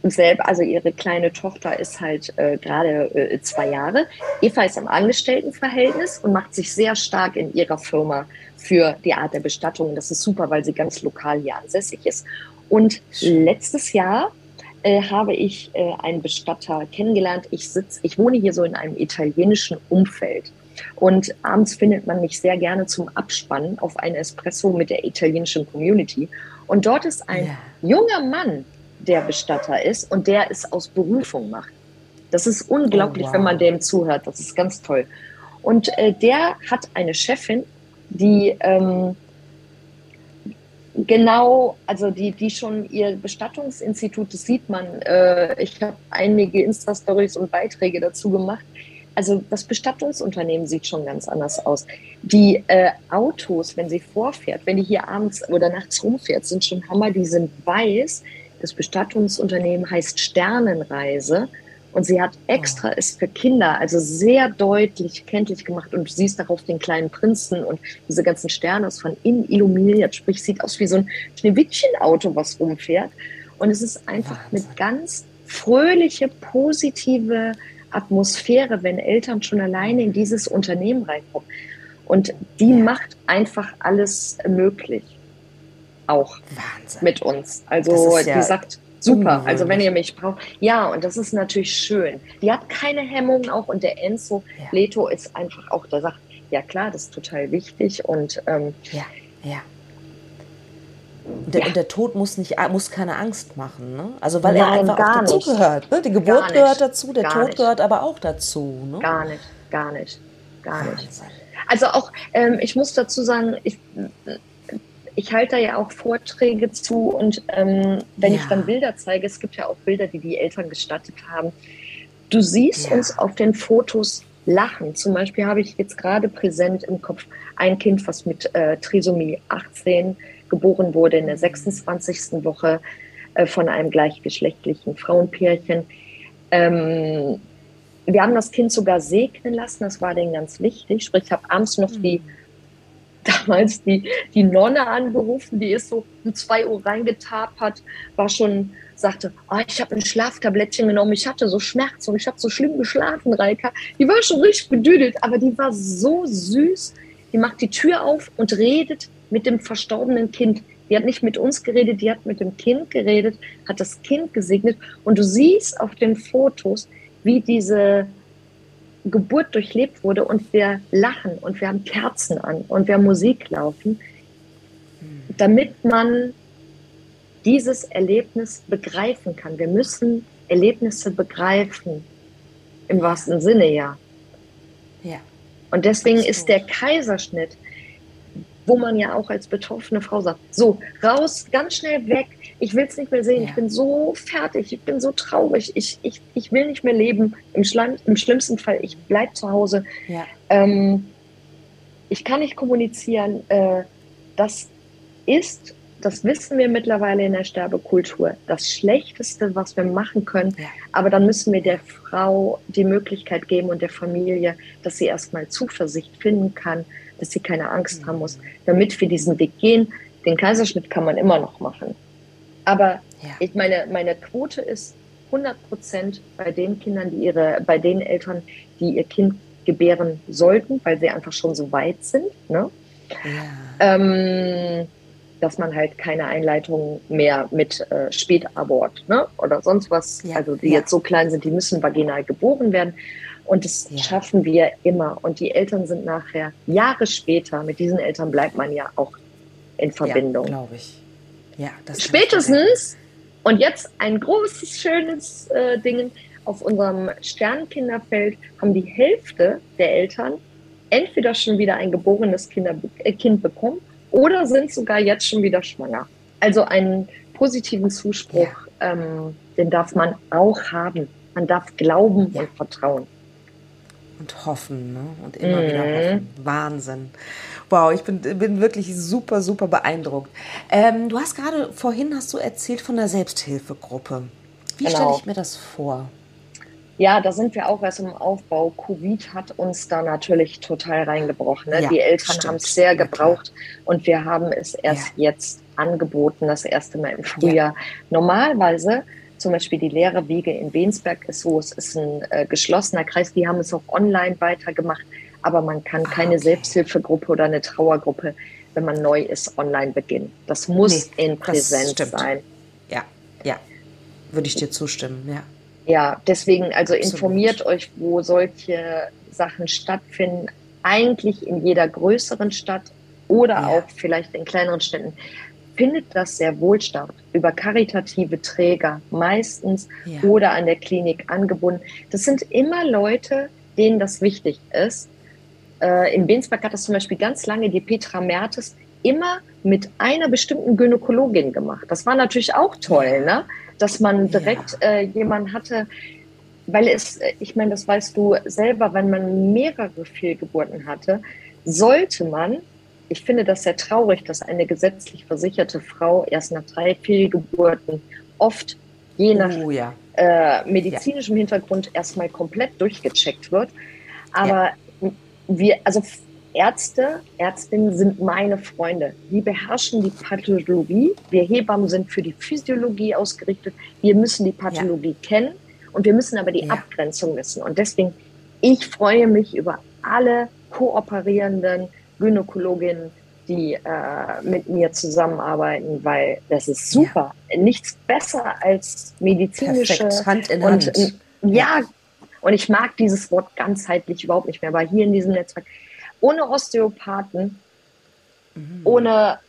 selber, also ihre kleine Tochter ist halt äh, gerade äh, zwei Jahre. Eva ist im Angestelltenverhältnis und macht sich sehr stark in ihrer Firma für die Art der Bestattung. Das ist super, weil sie ganz lokal hier ansässig ist. Und letztes Jahr äh, habe ich äh, einen Bestatter kennengelernt. Ich sitze, ich wohne hier so in einem italienischen Umfeld. Und abends findet man mich sehr gerne zum Abspannen auf ein Espresso mit der italienischen Community. Und dort ist ein ja. junger Mann, der Bestatter ist und der es aus Berufung macht. Das ist unglaublich, oh, wow. wenn man dem zuhört. Das ist ganz toll. Und äh, der hat eine Chefin, die ähm, genau, also die, die schon ihr Bestattungsinstitut, das sieht man. Äh, ich habe einige Insta-Stories und Beiträge dazu gemacht. Also das Bestattungsunternehmen sieht schon ganz anders aus. Die äh, Autos, wenn sie vorfährt, wenn die hier abends oder nachts rumfährt, sind schon Hammer. Die sind weiß das Bestattungsunternehmen heißt Sternenreise und sie hat extra ist für Kinder, also sehr deutlich kenntlich gemacht und du siehst darauf den kleinen Prinzen und diese ganzen Sterne ist von innen illuminiert, sprich sieht aus wie so ein Schneewittchenauto, was rumfährt und es ist einfach Wahnsinn. eine ganz fröhliche, positive Atmosphäre, wenn Eltern schon alleine in dieses Unternehmen reinkommen. Und die ja. macht einfach alles möglich auch Wahnsinn. mit uns. Also ja die sagt, super, also wenn ihr mich braucht. Ja, und das ist natürlich schön. Die hat keine Hemmungen auch und der Enzo ja. Leto ist einfach auch, der sagt, ja klar, das ist total wichtig und ähm, ja, ja. Und der, ja. und der, Tod muss nicht muss keine Angst machen, ne? Also weil Nein, er einfach auch dazugehört. Ne? Die Geburt gehört dazu, der gar Tod nicht. gehört aber auch dazu. Ne? Gar nicht, gar nicht, gar Wahnsinn. nicht. Also auch, ähm, ich muss dazu sagen, ich, ich halte da ja auch Vorträge zu und ähm, wenn ja. ich dann Bilder zeige, es gibt ja auch Bilder, die die Eltern gestattet haben. Du siehst ja. uns auf den Fotos lachen. Zum Beispiel habe ich jetzt gerade präsent im Kopf ein Kind, was mit äh, Trisomie 18 geboren wurde in der 26. Woche äh, von einem gleichgeschlechtlichen Frauenpärchen. Ähm, wir haben das Kind sogar segnen lassen, das war denen ganz wichtig. Sprich, ich habe abends noch mhm. die damals die, die Nonne angerufen, die ist so um zwei Uhr reingetapert, war schon, sagte, oh, ich habe ein Schlaftablettchen genommen, ich hatte so Schmerzen und ich habe so schlimm geschlafen, Reika. Die war schon richtig bedüdelt, aber die war so süß. Die macht die Tür auf und redet mit dem verstorbenen Kind. Die hat nicht mit uns geredet, die hat mit dem Kind geredet, hat das Kind gesegnet. Und du siehst auf den Fotos, wie diese Geburt durchlebt wurde und wir lachen und wir haben Kerzen an und wir haben Musik laufen, damit man dieses Erlebnis begreifen kann. Wir müssen Erlebnisse begreifen, im wahrsten Sinne ja. Ja. Und deswegen ist der Kaiserschnitt wo man ja auch als betroffene Frau sagt, so, raus, ganz schnell weg, ich will es nicht mehr sehen, ja. ich bin so fertig, ich bin so traurig, ich, ich, ich will nicht mehr leben, im, Schleim, im schlimmsten Fall, ich bleibe zu Hause. Ja. Ähm, ich kann nicht kommunizieren, äh, das ist, das wissen wir mittlerweile in der Sterbekultur, das Schlechteste, was wir machen können. Ja. Aber dann müssen wir der Frau die Möglichkeit geben und der Familie, dass sie erstmal Zuversicht finden kann, dass sie keine Angst haben muss, damit wir diesen Weg gehen. Den Kaiserschnitt kann man immer noch machen. Aber ja. ich meine, meine Quote ist 100 Prozent bei den Kindern, die ihre, bei den Eltern, die ihr Kind gebären sollten, weil sie einfach schon so weit sind, ne? Ja. Ähm, dass man halt keine Einleitung mehr mit äh, Spätabort ne? oder sonst was, ja. also die jetzt so klein sind, die müssen vaginal geboren werden. Und das ja. schaffen wir immer. Und die Eltern sind nachher, Jahre später, mit diesen Eltern bleibt man ja auch in Verbindung. Ja, glaube ich. Ja, das Spätestens, und jetzt ein großes, schönes äh, Ding, auf unserem Sternkinderfeld haben die Hälfte der Eltern entweder schon wieder ein geborenes Kinder, äh, Kind bekommen oder sind sogar jetzt schon wieder schwanger. Also einen positiven Zuspruch, ja. ähm, den darf man auch haben. Man darf glauben ja. und vertrauen und hoffen ne? und immer mhm. wieder hoffen. Wahnsinn. Wow, ich bin, bin wirklich super, super beeindruckt. Ähm, du hast gerade vorhin hast du erzählt von der Selbsthilfegruppe. Wie genau. stelle ich mir das vor? Ja, da sind wir auch erst im Aufbau. Covid hat uns da natürlich total reingebrochen. Ne? Ja, Die Eltern haben es sehr gebraucht und wir haben es erst ja. jetzt angeboten, das erste Mal im Frühjahr. Ja. Normalerweise Zum Beispiel die Lehrerwiege in Wensberg ist so, es ist ein äh, geschlossener Kreis, die haben es auch online weitergemacht, aber man kann ah, keine okay. Selbsthilfegruppe oder eine Trauergruppe, wenn man neu ist, online beginnen. Das muss nee, in Präsenz sein. Ja, ja, würde ich dir zustimmen, ja. Ja, deswegen, also Absolut. informiert euch, wo solche Sachen stattfinden. Eigentlich in jeder größeren Stadt oder ja. auch vielleicht in kleineren Städten findet das sehr wohl statt. Über karitative Träger meistens ja. oder an der Klinik angebunden. Das sind immer Leute, denen das wichtig ist. Äh, in Bensberg hat das zum Beispiel ganz lange die Petra Mertes immer mit einer bestimmten Gynäkologin gemacht. Das war natürlich auch toll, ne? dass man direkt ja. äh, jemanden hatte, weil es, ich meine, das weißt du selber, wenn man mehrere Fehlgeburten hatte, sollte man, ich finde das sehr traurig, dass eine gesetzlich versicherte Frau erst nach drei Fehlgeburten oft je nach oh, ja. äh, medizinischem ja. Hintergrund erstmal komplett durchgecheckt wird. Aber wir, also Ärzte, Ärztinnen sind meine Freunde. Die beherrschen die Pathologie. Wir Hebammen sind für die Physiologie ausgerichtet. Wir müssen die Pathologie ja. kennen und wir müssen aber die ja. Abgrenzung wissen. Und deswegen, ich freue mich über alle kooperierenden Gynäkologinnen, die äh, mit mir zusammenarbeiten, weil das ist super. Ja. Nichts besser als medizinische Perfekt. Hand in Hand. Und, ja, und ich mag dieses Wort ganzheitlich überhaupt nicht mehr, aber hier in diesem Netzwerk ohne Osteopathen, mhm. ohne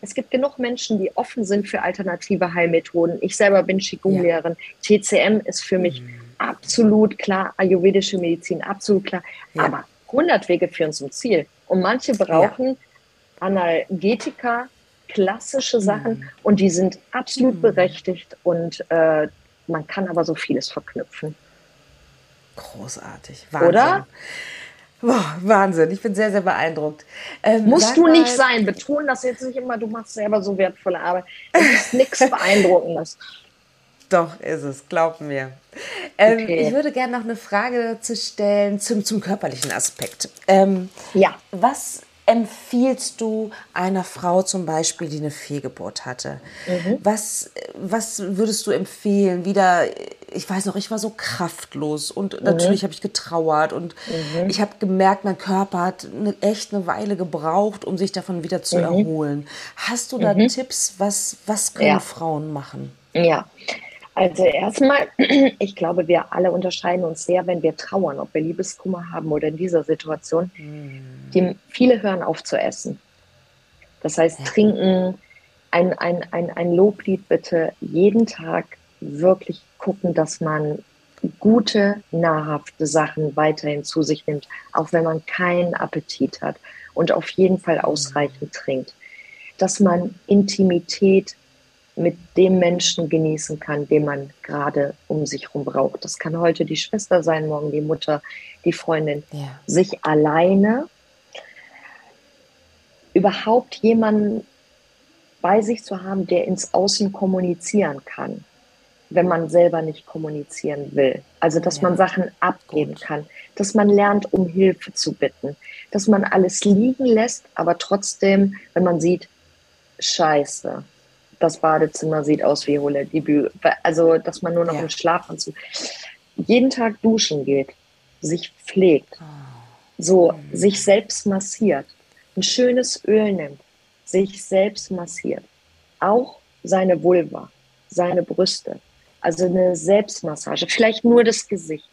es gibt genug Menschen, die offen sind für alternative Heilmethoden. Ich selber bin Qigong-Lehrerin. Ja. TCM ist für mich mhm. absolut klar, ayurvedische Medizin absolut klar. Ja. Aber 100 Wege führen zum Ziel. Und manche brauchen ja. Analgetika, klassische mhm. Sachen mhm. und die sind absolut mhm. berechtigt und äh, man kann aber so vieles verknüpfen. Großartig. Wahnsinn. Oder? Boah, Wahnsinn, ich bin sehr, sehr beeindruckt. Ähm, Musst du nicht sein. Betonen das jetzt nicht immer, du machst selber so wertvolle Arbeit. Es ist nichts <laughs> Beeindruckendes. Doch, ist es, glaub mir. Ähm, okay. Ich würde gerne noch eine Frage dazu stellen zum, zum körperlichen Aspekt. Ähm, ja. Was empfiehlst du einer Frau zum Beispiel, die eine Fehlgeburt hatte? Mhm. Was, was würdest du empfehlen? Wieder, ich weiß noch, ich war so kraftlos und mhm. natürlich habe ich getrauert und mhm. ich habe gemerkt, mein Körper hat eine, echt eine Weile gebraucht, um sich davon wieder zu mhm. erholen. Hast du da mhm. Tipps? Was, was können ja. Frauen machen? Ja, also erstmal, <clears throat> ich glaube, wir alle unterscheiden uns sehr, wenn wir trauern, ob wir Liebeskummer haben oder in dieser Situation. Mhm. Die, viele hören auf zu essen. Das heißt, trinken, ein, ein, ein, ein Loblied bitte jeden Tag wirklich gucken, dass man gute, nahrhafte Sachen weiterhin zu sich nimmt, auch wenn man keinen Appetit hat und auf jeden Fall ausreichend trinkt. Dass man Intimität mit dem Menschen genießen kann, den man gerade um sich herum braucht. Das kann heute die Schwester sein, morgen die Mutter, die Freundin. Ja. Sich alleine überhaupt jemanden bei sich zu haben, der ins Außen kommunizieren kann, wenn man selber nicht kommunizieren will. Also, dass ja. man Sachen abgeben Gut. kann, dass man lernt, um Hilfe zu bitten, dass man alles liegen lässt, aber trotzdem, wenn man sieht, scheiße, das Badezimmer sieht aus wie Hole Debüt. Also, dass man nur noch ja. im Schlafanzug jeden Tag duschen geht, sich pflegt, so mhm. sich selbst massiert, ein schönes Öl nimmt, sich selbst massiert, auch seine Vulva, seine Brüste, also eine Selbstmassage, vielleicht nur das Gesicht.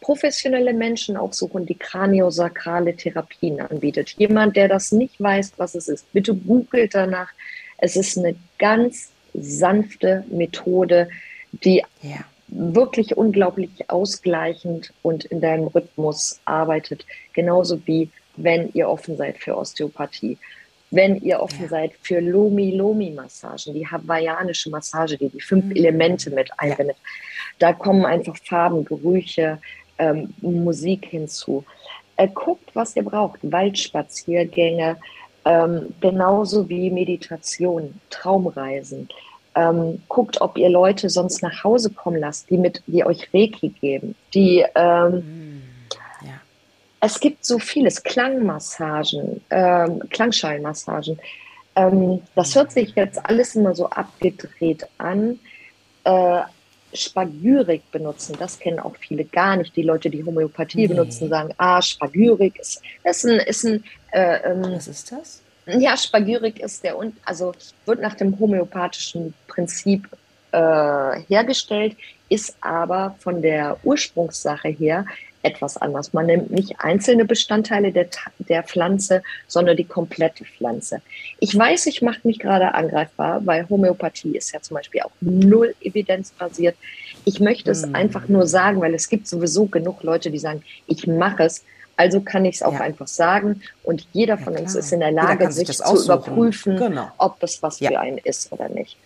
Professionelle Menschen aufsuchen, die kraniosakrale Therapien anbietet. Jemand, der das nicht weiß, was es ist, bitte googelt danach es ist eine ganz sanfte Methode, die ja. wirklich unglaublich ausgleichend und in deinem Rhythmus arbeitet. Genauso wie wenn ihr offen seid für Osteopathie. Wenn ihr offen ja. seid für Lomi-Lomi-Massagen, die hawaiianische Massage, die die fünf mhm. Elemente mit einbindet. Ja. Da kommen einfach Farben, Gerüche, ähm, Musik hinzu. Äh, guckt, was ihr braucht. Waldspaziergänge, ähm, genauso wie Meditation, Traumreisen. Ähm, guckt, ob ihr Leute sonst nach Hause kommen lasst, die mit, die euch Reiki geben, die ähm, mm, ja. es gibt so vieles, Klangmassagen, ähm, Klangschallmassagen. Ähm, das hört sich jetzt alles immer so abgedreht an. äh, Spagyrik benutzen. Das kennen auch viele gar nicht. Die Leute, die Homöopathie nee. benutzen, sagen, ah, Spagyrik ist, ist ein, ist ein äh, ähm, Was ist das? Ja, Spagyrik ist der, also wird nach dem homöopathischen Prinzip äh, hergestellt, ist aber von der Ursprungssache her etwas anders. Man nimmt nicht einzelne Bestandteile der, der Pflanze, sondern die komplette Pflanze. Ich weiß, ich mache mich gerade angreifbar, weil Homöopathie ist ja zum Beispiel auch null evidenzbasiert. Ich möchte es hm. einfach nur sagen, weil es gibt sowieso genug Leute, die sagen, ich mache es. Also kann ich es auch ja. einfach sagen. Und jeder von ja, uns ist in der Lage, sich, sich zu überprüfen, genau. ob es was ja. für einen ist oder nicht.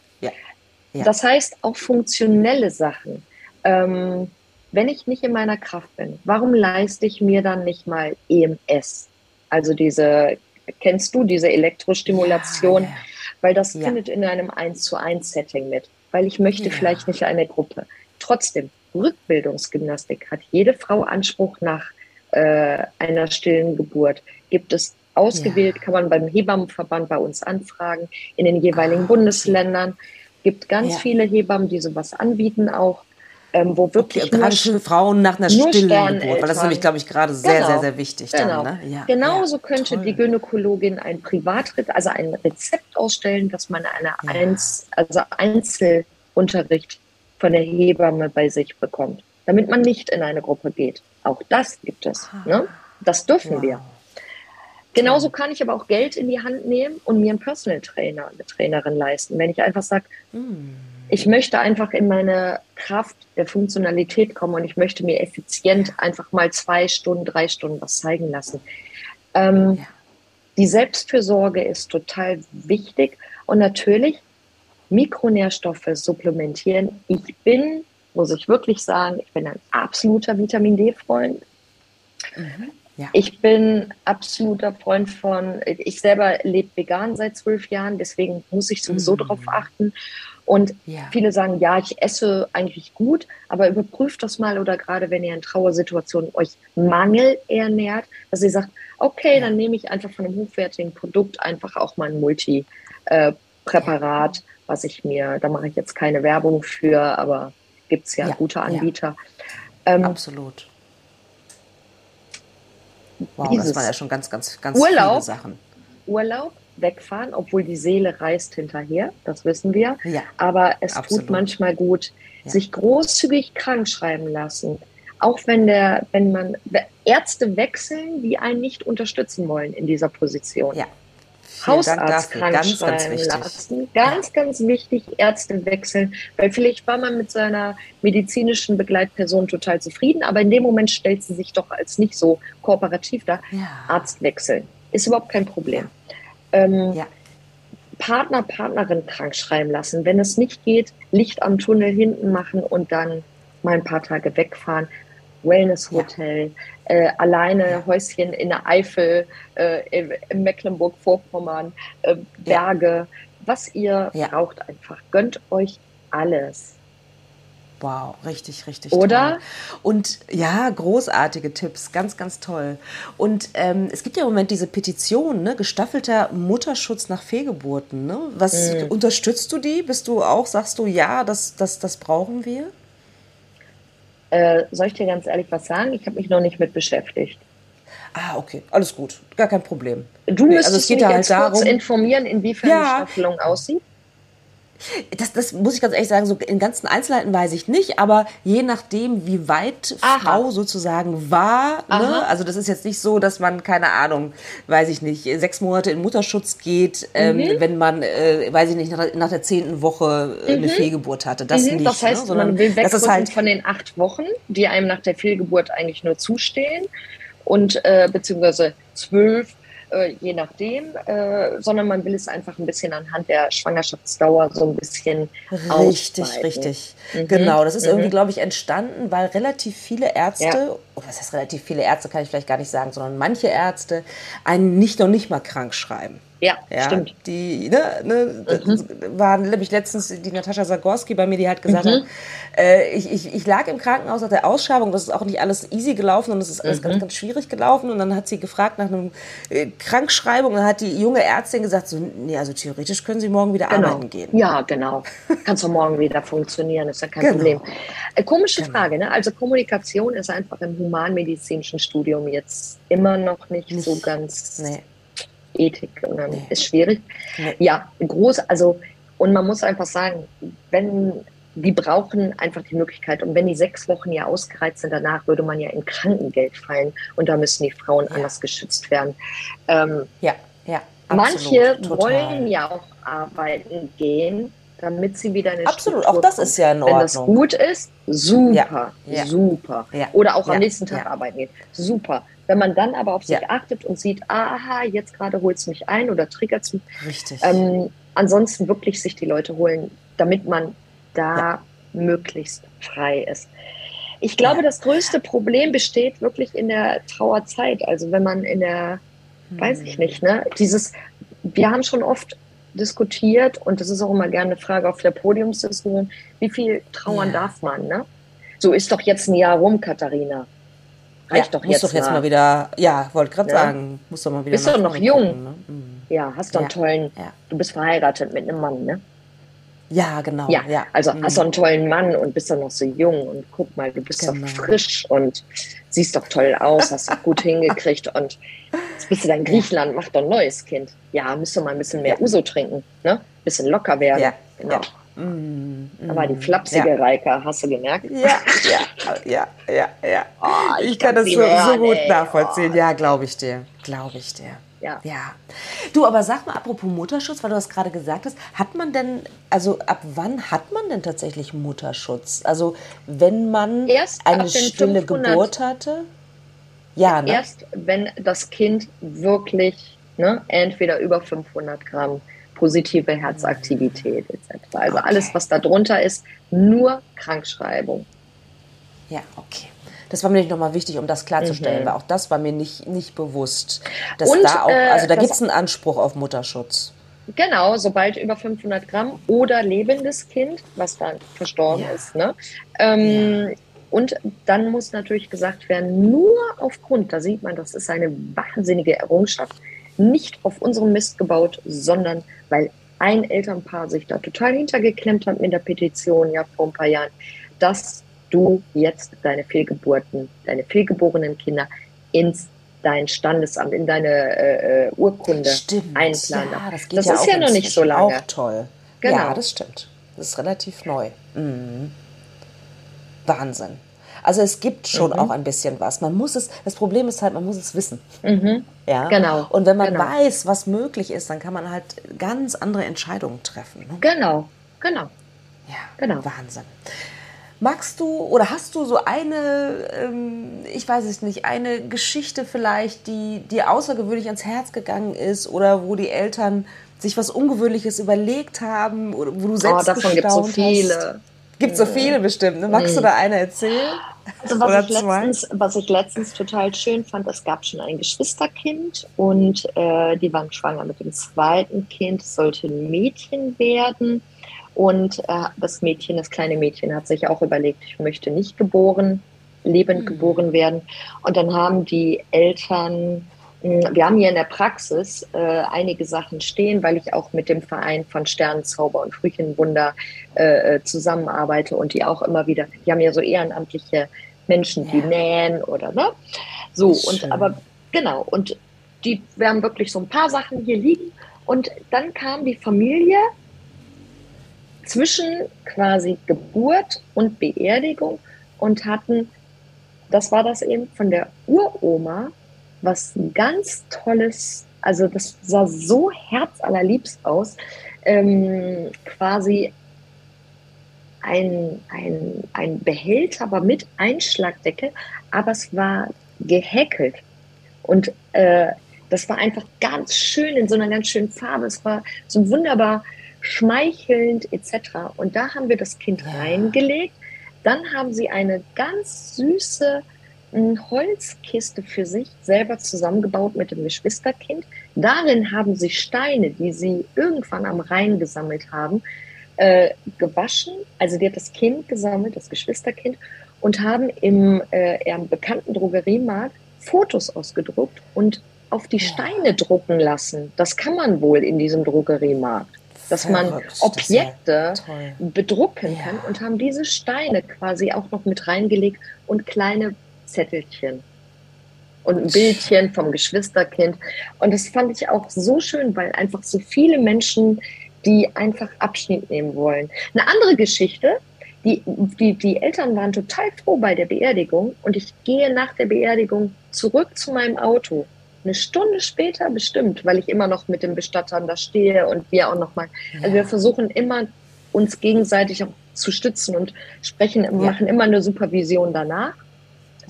Das heißt, auch funktionelle Sachen. Ähm, wenn ich nicht in meiner Kraft bin, warum leiste ich mir dann nicht mal EMS? Also diese, kennst du diese Elektrostimulation? Ja, ja. Weil das ja. findet in einem 1 zu 1 Setting mit. Weil ich möchte vielleicht nicht eine Gruppe. Trotzdem, Rückbildungsgymnastik hat jede Frau Anspruch nach äh, einer stillen Geburt. Gibt es ausgewählt, kann man beim Hebammenverband bei uns anfragen, in den jeweiligen ah, Bundesländern. Gibt ganz viele Hebammen, die sowas anbieten auch ähm, wo wirklich okay, gerade für Frauen nach einer stillen Geburt, weil das ist nämlich, glaube ich, gerade sehr, genau. sehr, sehr wichtig. Genau. Dann, ne? ja, Genauso ja, könnte toll. die Gynäkologin ein Privatrezept, also ein Rezept ausstellen, dass man eine ja. Eins, also Einzelunterricht von der Hebamme bei sich bekommt, damit man nicht in eine Gruppe geht. Auch das gibt es. Ah. Ne? Das dürfen wow. wir. Genauso kann ich aber auch Geld in die Hand nehmen und mir einen Personal Trainer, eine Trainerin leisten. Wenn ich einfach sage, hm ich möchte einfach in meine Kraft der Funktionalität kommen und ich möchte mir effizient einfach mal zwei Stunden, drei Stunden was zeigen lassen. Ähm, ja. Die Selbstfürsorge ist total wichtig und natürlich Mikronährstoffe supplementieren. Ich bin, muss ich wirklich sagen, ich bin ein absoluter Vitamin D-Freund. Mhm. Ja. Ich bin absoluter Freund von, ich selber lebe vegan seit zwölf Jahren, deswegen muss ich sowieso mhm. darauf achten. Und ja. viele sagen, ja, ich esse eigentlich gut, aber überprüft das mal oder gerade wenn ihr in Trauersituationen euch Mangel ernährt, dass ihr sagt, okay, ja. dann nehme ich einfach von einem hochwertigen Produkt einfach auch mal ein Multi-Präparat, äh, was ich mir, da mache ich jetzt keine Werbung für, aber gibt es ja, ja, gute Anbieter. Ähm, Absolut. Wow, das waren ja schon ganz, ganz, ganz Urlaub, viele Sachen. Urlaub wegfahren, obwohl die Seele reist hinterher, das wissen wir. Ja, Aber es absolut. tut manchmal gut, ja. sich großzügig krank schreiben lassen. Auch wenn der, wenn man Ärzte wechseln, die einen nicht unterstützen wollen in dieser Position. Ja. Hausarzt krank ganz, schreiben ganz lassen. Ganz, ja. ganz wichtig, Ärzte wechseln, weil vielleicht war man mit seiner medizinischen Begleitperson total zufrieden, aber in dem Moment stellt sie sich doch als nicht so kooperativ dar. Ja. Arzt wechseln ist überhaupt kein Problem ähm, ja. Partner, Partnerin krank schreiben lassen. Wenn es nicht geht, Licht am Tunnel hinten machen und dann mal ein paar Tage wegfahren. Wellness-Hotel, ja. äh, alleine ja. Häuschen in der Eifel, äh, in Mecklenburg-Vorpommern, äh, Berge, was ihr braucht einfach. Gönnt euch alles. Wow, richtig, richtig Oder? toll. Und ja, großartige Tipps, ganz, ganz toll. Und ähm, es gibt ja im Moment diese Petition, ne, gestaffelter Mutterschutz nach Fehlgeburten. Ne? Was mhm. unterstützt du die? Bist du auch, sagst du, ja, das, das, das brauchen wir? Äh, soll ich dir ganz ehrlich was sagen? Ich habe mich noch nicht mit beschäftigt. Ah, okay, alles gut, gar kein Problem. Du nee, müsstest also mich ja halt jetzt darum, kurz informieren, inwiefern ja. die Staffelung aussieht. Das, das muss ich ganz ehrlich sagen, so in ganzen Einzelheiten weiß ich nicht, aber je nachdem, wie weit Aha. Frau sozusagen war, ne? also das ist jetzt nicht so, dass man, keine Ahnung, weiß ich nicht, sechs Monate in Mutterschutz geht, ähm, mhm. ähm, wenn man, äh, weiß ich nicht, nach, nach der zehnten Woche äh, mhm. eine Fehlgeburt hatte. Das mhm. nicht. Das heißt, ne? Sondern, man will weg halt von den acht Wochen, die einem nach der Fehlgeburt eigentlich nur zustehen und äh, beziehungsweise zwölf äh, je nachdem, äh, sondern man will es einfach ein bisschen anhand der Schwangerschaftsdauer so ein bisschen Richtig, ausweiten. richtig. Mhm. Genau, das ist mhm. irgendwie, glaube ich, entstanden, weil relativ viele Ärzte, ja. was heißt relativ viele Ärzte, kann ich vielleicht gar nicht sagen, sondern manche Ärzte einen nicht noch nicht mal krank schreiben. Ja, ja, stimmt. Die ne, ne, mhm. war nämlich letztens die Natascha Zagorski bei mir, die hat gesagt, mhm. äh, ich, ich, ich lag im Krankenhaus nach der Ausschreibung, das ist auch nicht alles easy gelaufen und es ist alles mhm. ganz, ganz schwierig gelaufen. Und dann hat sie gefragt nach einer äh, Krankschreibung und dann hat die junge Ärztin gesagt, so, nee, also theoretisch können Sie morgen wieder genau. arbeiten gehen. Ja, genau. Kannst du morgen wieder funktionieren, ist ja kein genau. Problem. Äh, komische genau. Frage, ne? Also Kommunikation ist einfach im humanmedizinischen Studium jetzt immer noch nicht, nicht so ganz nee Ethik nee. ist schwierig. Nee. Ja, groß, also, und man muss einfach sagen, wenn die brauchen einfach die Möglichkeit. Und wenn die sechs Wochen ja ausgereizt sind, danach würde man ja in Krankengeld fallen. Und da müssen die Frauen ja. anders geschützt werden. Ähm, ja, ja. Manche absolut, wollen ja auch arbeiten gehen, damit sie wieder eine Absolut, Struktur auch das ist ja in Ordnung. Wenn das gut ist, super, ja, super. Ja, Oder auch am nächsten Tag arbeiten gehen, super. Wenn man dann aber auf sich ja. achtet und sieht, aha, jetzt gerade holt es mich ein oder triggert es mich. Richtig. Ähm, ansonsten wirklich sich die Leute holen, damit man da ja. möglichst frei ist. Ich glaube, ja. das größte Problem besteht wirklich in der Trauerzeit. Also wenn man in der, hm. weiß ich nicht, ne, dieses, wir haben schon oft diskutiert und das ist auch immer gerne eine Frage auf der Podiumsdiskussion, wie viel trauern ja. darf man, ne? So ist doch jetzt ein Jahr rum, Katharina. Reicht ja, doch jetzt, doch jetzt mal. mal wieder, ja, wollte gerade ja. sagen, muss doch mal wieder. Bist doch noch jung. Gucken, ne? mhm. Ja, hast doch einen tollen, du bist verheiratet mit einem Mann, ne? Ja, genau. Ja, ja. also mhm. hast du einen tollen Mann und bist doch noch so jung und guck mal, du bist genau. doch frisch und siehst doch toll aus, hast doch gut <laughs> hingekriegt und jetzt bist du dann in Griechenland, mach doch ein neues Kind. Ja, müsst du mal ein bisschen mehr Uso trinken, ne? Bisschen locker werden. Ja, genau. Mm, da war die mm, flapsige ja. Reika, hast du gemerkt? Ja, ja, ja, ja, ja. <laughs> Oh, ich, ich kann das so, so gut ey. nachvollziehen. Oh. Ja, glaube ich dir. Glaube ich dir. Ja. ja. Du, aber sag mal, apropos Mutterschutz, weil du das gerade gesagt hast, hat man denn, also ab wann hat man denn tatsächlich Mutterschutz? Also wenn man Erst eine stille 500, Geburt hatte? Ja, ne? Erst wenn das Kind wirklich ne, entweder über 500 Gramm positive Herzaktivität etc. Also okay. alles, was da drunter ist, nur Krankschreibung. Ja, okay. Das war mir nicht nochmal wichtig, um das klarzustellen, mhm. weil auch das war mir nicht, nicht bewusst. Dass Und, da auch, also da äh, gibt es einen Anspruch auf Mutterschutz. Genau, sobald über 500 Gramm oder lebendes Kind, was dann verstorben ja. ist. Ne? Ähm, ja. Und dann muss natürlich gesagt werden, nur aufgrund, da sieht man, das ist eine wahnsinnige Errungenschaft, nicht auf unserem Mist gebaut, sondern weil ein Elternpaar sich da total hintergeklemmt hat mit der Petition ja vor ein paar Jahren, dass du jetzt deine Fehlgeburten, deine fehlgeborenen Kinder ins dein Standesamt, in deine äh, äh Urkunde stimmt. einplanen. Ja, das, das ja ist ja noch nicht so lange. Auch toll. Genau. Ja, das stimmt. Das ist relativ neu. Mhm. Wahnsinn. Also es gibt schon mhm. auch ein bisschen was. Man muss es, das Problem ist halt, man muss es wissen. Mhm. Ja? Genau. Und wenn man genau. weiß, was möglich ist, dann kann man halt ganz andere Entscheidungen treffen. Ne? Genau, genau. Ja, genau. Wahnsinn. Magst du oder hast du so eine, ähm, ich weiß es nicht, eine Geschichte vielleicht, die dir außergewöhnlich ans Herz gegangen ist oder wo die Eltern sich was Ungewöhnliches überlegt haben oder wo du selbst oh, davon gibt so viele. Hast? Gibt so viele bestimmt. Ne? Magst du da eine erzählen? Also was, ich letztens, was ich letztens total schön fand, es gab schon ein Geschwisterkind und äh, die waren schwanger mit dem zweiten Kind. Es sollte ein Mädchen werden. Und äh, das Mädchen, das kleine Mädchen, hat sich auch überlegt, ich möchte nicht geboren, lebend mhm. geboren werden. Und dann haben die Eltern wir haben hier in der Praxis äh, einige Sachen stehen, weil ich auch mit dem Verein von Sternenzauber und Frühchenwunder äh, äh, zusammenarbeite und die auch immer wieder, die haben ja so ehrenamtliche Menschen, die ja. nähen oder ne? So, und aber genau, und die, wir haben wirklich so ein paar Sachen hier liegen. Und dann kam die Familie zwischen quasi Geburt und Beerdigung und hatten, das war das eben von der Uroma, was ganz Tolles, also das sah so herzallerliebst aus, ähm, quasi ein, ein, ein Behälter, aber mit Einschlagdeckel, aber es war gehäkelt. Und äh, das war einfach ganz schön in so einer ganz schönen Farbe. Es war so wunderbar schmeichelnd etc. Und da haben wir das Kind reingelegt. Dann haben sie eine ganz süße Holzkiste für sich selber zusammengebaut mit dem Geschwisterkind. Darin haben sie Steine, die sie irgendwann am Rhein gesammelt haben, äh, gewaschen. Also die hat das Kind gesammelt, das Geschwisterkind, und haben im, äh, bekannten Drogeriemarkt Fotos ausgedruckt und auf die Steine drucken lassen. Das kann man wohl in diesem Drogeriemarkt. Dass man Objekte bedrucken kann ja. und haben diese Steine quasi auch noch mit reingelegt und kleine Zettelchen und ein Bildchen vom Geschwisterkind. Und das fand ich auch so schön, weil einfach so viele Menschen, die einfach Abschied nehmen wollen. Eine andere Geschichte, die, die, die Eltern waren total froh bei der Beerdigung und ich gehe nach der Beerdigung zurück zu meinem Auto. Eine Stunde später bestimmt, weil ich immer noch mit den Bestattern da stehe und wir auch noch mal. Ja. Also wir versuchen immer uns gegenseitig auch zu stützen und sprechen, ja. machen immer eine Supervision danach.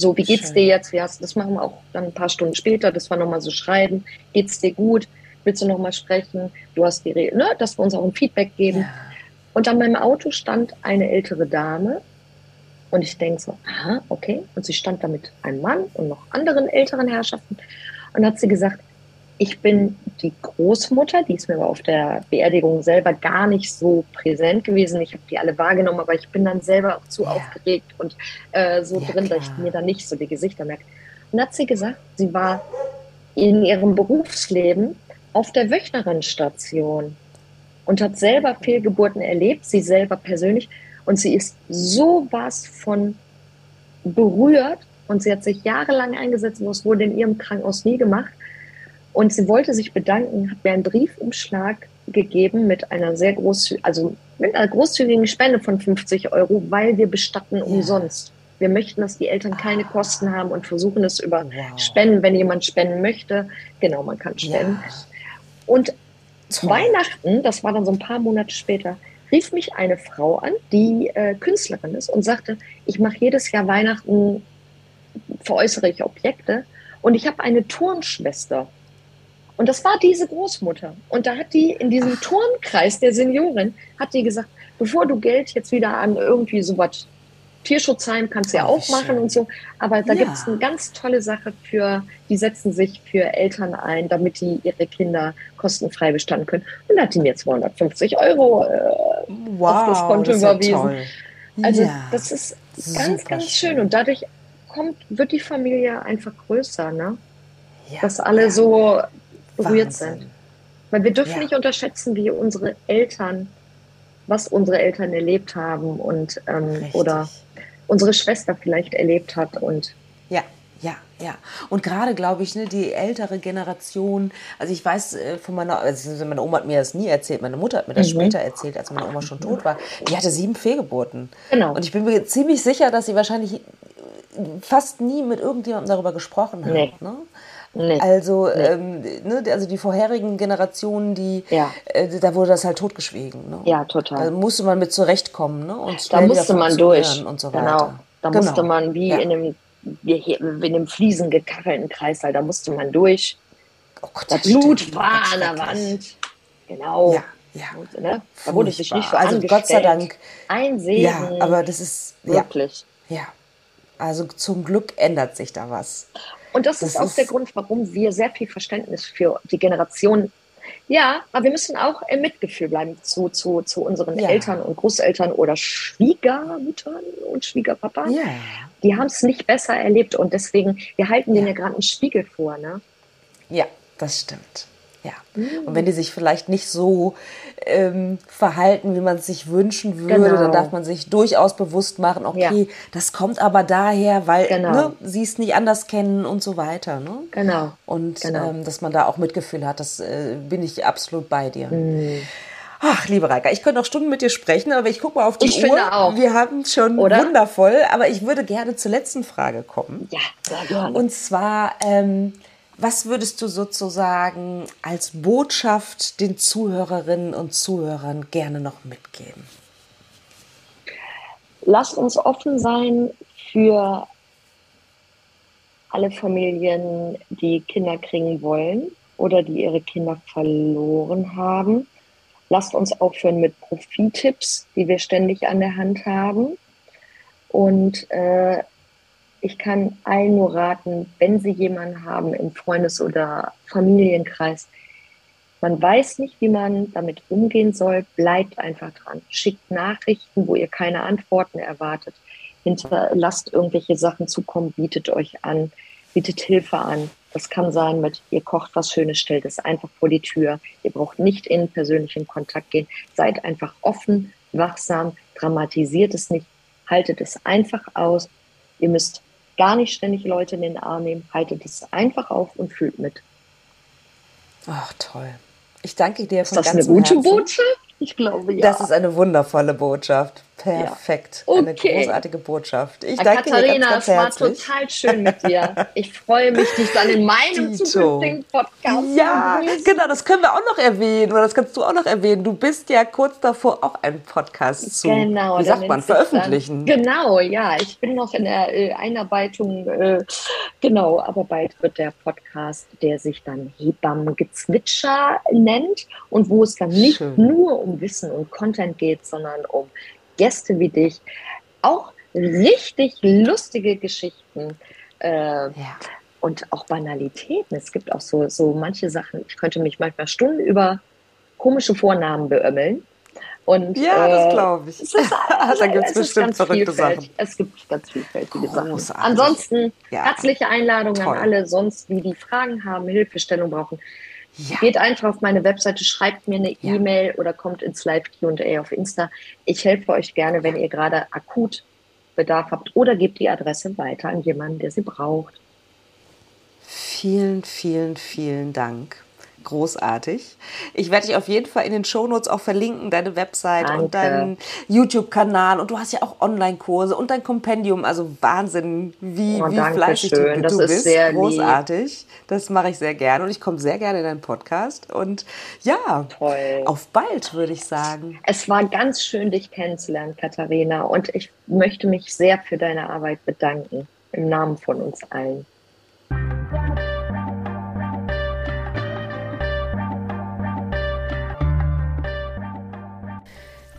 So, wie geht's Schön. dir jetzt? Wie hast, das machen wir auch dann ein paar Stunden später, dass wir nochmal so schreiben. Geht's dir gut? Willst du nochmal sprechen? Du hast die Rede, ne? Dass wir uns auch ein Feedback geben. Ja. Und an meinem Auto stand eine ältere Dame. Und ich denke so, aha, okay. Und sie stand da mit einem Mann und noch anderen älteren Herrschaften. Und hat sie gesagt, ich bin die Großmutter, die ist mir aber auf der Beerdigung selber gar nicht so präsent gewesen. Ich habe die alle wahrgenommen, aber ich bin dann selber auch zu ja. aufgeregt und äh, so ja, drin, klar. dass ich mir dann nicht so die Gesichter merke. Und hat sie gesagt, sie war in ihrem Berufsleben auf der Wöchnerinstation und hat selber Fehlgeburten erlebt, sie selber persönlich. Und sie ist so was von berührt und sie hat sich jahrelang eingesetzt, und es wurde in ihrem Krankenhaus nie gemacht. Und sie wollte sich bedanken, hat mir einen Briefumschlag gegeben mit einer sehr großzügigen, also mit einer großzügigen Spende von 50 Euro, weil wir bestatten umsonst. Wir möchten, dass die Eltern keine ah. Kosten haben und versuchen es über wow. Spenden, wenn jemand spenden möchte. Genau, man kann spenden. Ja. Und zu Weihnachten, das war dann so ein paar Monate später, rief mich eine Frau an, die äh, Künstlerin ist und sagte, ich mache jedes Jahr Weihnachten, veräußere ich Objekte und ich habe eine Turnschwester. Und das war diese Großmutter. Und da hat die in diesem Ach. Turnkreis der Seniorin, hat die gesagt, bevor du Geld jetzt wieder an irgendwie so was Tierschutzheim kannst du ja auch machen und so. Aber da ja. gibt es eine ganz tolle Sache für, die setzen sich für Eltern ein, damit die ihre Kinder kostenfrei bestanden können. Und da hat die mir 250 Euro äh, wow, auf das Konto das überwiesen. Ja also ja. das ist ganz, ganz schön. schön. Und dadurch kommt, wird die Familie einfach größer, ne? Dass alle so berührt Wahnsinn. sind. Weil wir dürfen nicht unterschätzen, wie unsere Eltern, was unsere Eltern erlebt haben und ähm, oder unsere Schwester vielleicht erlebt hat und ja. Ja, ja. Und gerade glaube ich, ne, die ältere Generation, also ich weiß äh, von meiner, also meine Oma hat mir das nie erzählt, meine Mutter hat mir das mhm. später erzählt, als meine Oma schon tot war. Die hatte sieben Fehlgeburten. Genau. Und ich bin mir ziemlich sicher, dass sie wahrscheinlich fast nie mit irgendjemandem darüber gesprochen hat. Nee. Ne? Nee. Also, nee. Ähm, ne, also die vorherigen Generationen, die, ja. äh, da wurde das halt totgeschwiegen. Ne? Ja, total. Da musste man mit zurechtkommen. Ne? Und da musste man durch. Und so weiter. Genau. Da genau. musste man wie ja. in einem in dem Fliesen gekachelten Kreißsaal, da musste man durch. Oh Gott, das Blut stimmt. war an der Wand. Genau. Ja, ja. Und, ne? Da wurde sich nicht so Also Gott sei Dank. Ein Segen. Ja, aber das ist wirklich. Ja. ja. Also zum Glück ändert sich da was. Und das, das ist auch ist der Grund, warum wir sehr viel Verständnis für die Generation ja, aber wir müssen auch im Mitgefühl bleiben zu, zu, zu unseren ja. Eltern und Großeltern oder Schwiegermüttern und Schwiegerpapa. Ja. Die haben es nicht besser erlebt und deswegen, wir halten ja. denen ja gerade einen Spiegel vor. Ne? Ja, das stimmt. Ja. Mhm. Und wenn die sich vielleicht nicht so ähm, verhalten, wie man es sich wünschen würde, genau. dann darf man sich durchaus bewusst machen, okay, ja. das kommt aber daher, weil genau. ne, sie es nicht anders kennen und so weiter. Ne? Genau. Und genau. Ähm, dass man da auch Mitgefühl hat, das äh, bin ich absolut bei dir. Mhm. Ach, liebe Reika, ich könnte noch Stunden mit dir sprechen, aber ich gucke mal auf die ich Uhr. Finde auch. Wir haben schon Oder? wundervoll, aber ich würde gerne zur letzten Frage kommen. Ja, sehr gerne. Und zwar, ähm, was würdest du sozusagen als Botschaft den Zuhörerinnen und Zuhörern gerne noch mitgeben? Lasst uns offen sein für alle Familien, die Kinder kriegen wollen oder die ihre Kinder verloren haben. Lasst uns aufhören mit Profittipps, die wir ständig an der Hand haben. Und äh, ich kann allen nur raten, wenn Sie jemanden haben im Freundes- oder Familienkreis, man weiß nicht, wie man damit umgehen soll, bleibt einfach dran. Schickt Nachrichten, wo ihr keine Antworten erwartet. Hinterlasst irgendwelche Sachen zukommen, bietet euch an, bietet Hilfe an. Das kann sein mit, ihr kocht was Schönes, stellt es einfach vor die Tür. Ihr braucht nicht in persönlichen Kontakt gehen. Seid einfach offen, wachsam, dramatisiert es nicht, haltet es einfach aus. Ihr müsst gar nicht ständig Leute in den Arm nehmen, haltet es einfach auf und fühlt mit. Ach, toll. Ich danke dir von Ist das eine gute Herzen. Botschaft? Ich glaube, ja. Das ist eine wundervolle Botschaft. Perfekt. Ja. Okay. Eine großartige Botschaft. Ich danke Katharina, dir ganz, ganz herzlich. es war total schön mit dir. <laughs> Ich freue mich, dich dann in meinem Dito. zukünftigen Podcast Ja, genau, das können wir auch noch erwähnen. Oder das kannst du auch noch erwähnen. Du bist ja kurz davor, auch einen Podcast zu, genau, wie sagt man, veröffentlichen. Dann, genau, ja. Ich bin noch in der äh, Einarbeitung. Äh, genau, aber bald wird der Podcast, der sich dann Hebammengezwitscher nennt und wo es dann nicht schön. nur um Wissen und Content geht, sondern um Gäste wie dich, auch richtig lustige Geschichten äh, ja. und auch Banalitäten. Es gibt auch so, so manche Sachen, ich könnte mich manchmal Stunden über komische Vornamen beömmeln. Und, ja, äh, das glaube ich. Ist, <laughs> da gibt es bestimmt verrückte Sachen. Es gibt ganz vielfältige Großartig. Sachen. Ansonsten ja. herzliche Einladung Toll. an alle sonst, die die Fragen haben, Hilfestellung brauchen. Ja. Geht einfach auf meine Webseite, schreibt mir eine ja. E-Mail oder kommt ins Live QA auf Insta. Ich helfe euch gerne, wenn ihr gerade akut Bedarf habt oder gebt die Adresse weiter an jemanden, der sie braucht. Vielen, vielen, vielen Dank großartig. Ich werde dich auf jeden Fall in den Shownotes auch verlinken, deine Website Danke. und deinen YouTube-Kanal. Und du hast ja auch Online-Kurse und dein Kompendium. Also Wahnsinn, wie, oh, wie fleißig schön. du, das du bist. großartig. Lieb. Das mache ich sehr gerne und ich komme sehr gerne in deinen Podcast. Und ja, Toll. auf bald, würde ich sagen. Es war ganz schön, dich kennenzulernen, Katharina. Und ich möchte mich sehr für deine Arbeit bedanken. Im Namen von uns allen.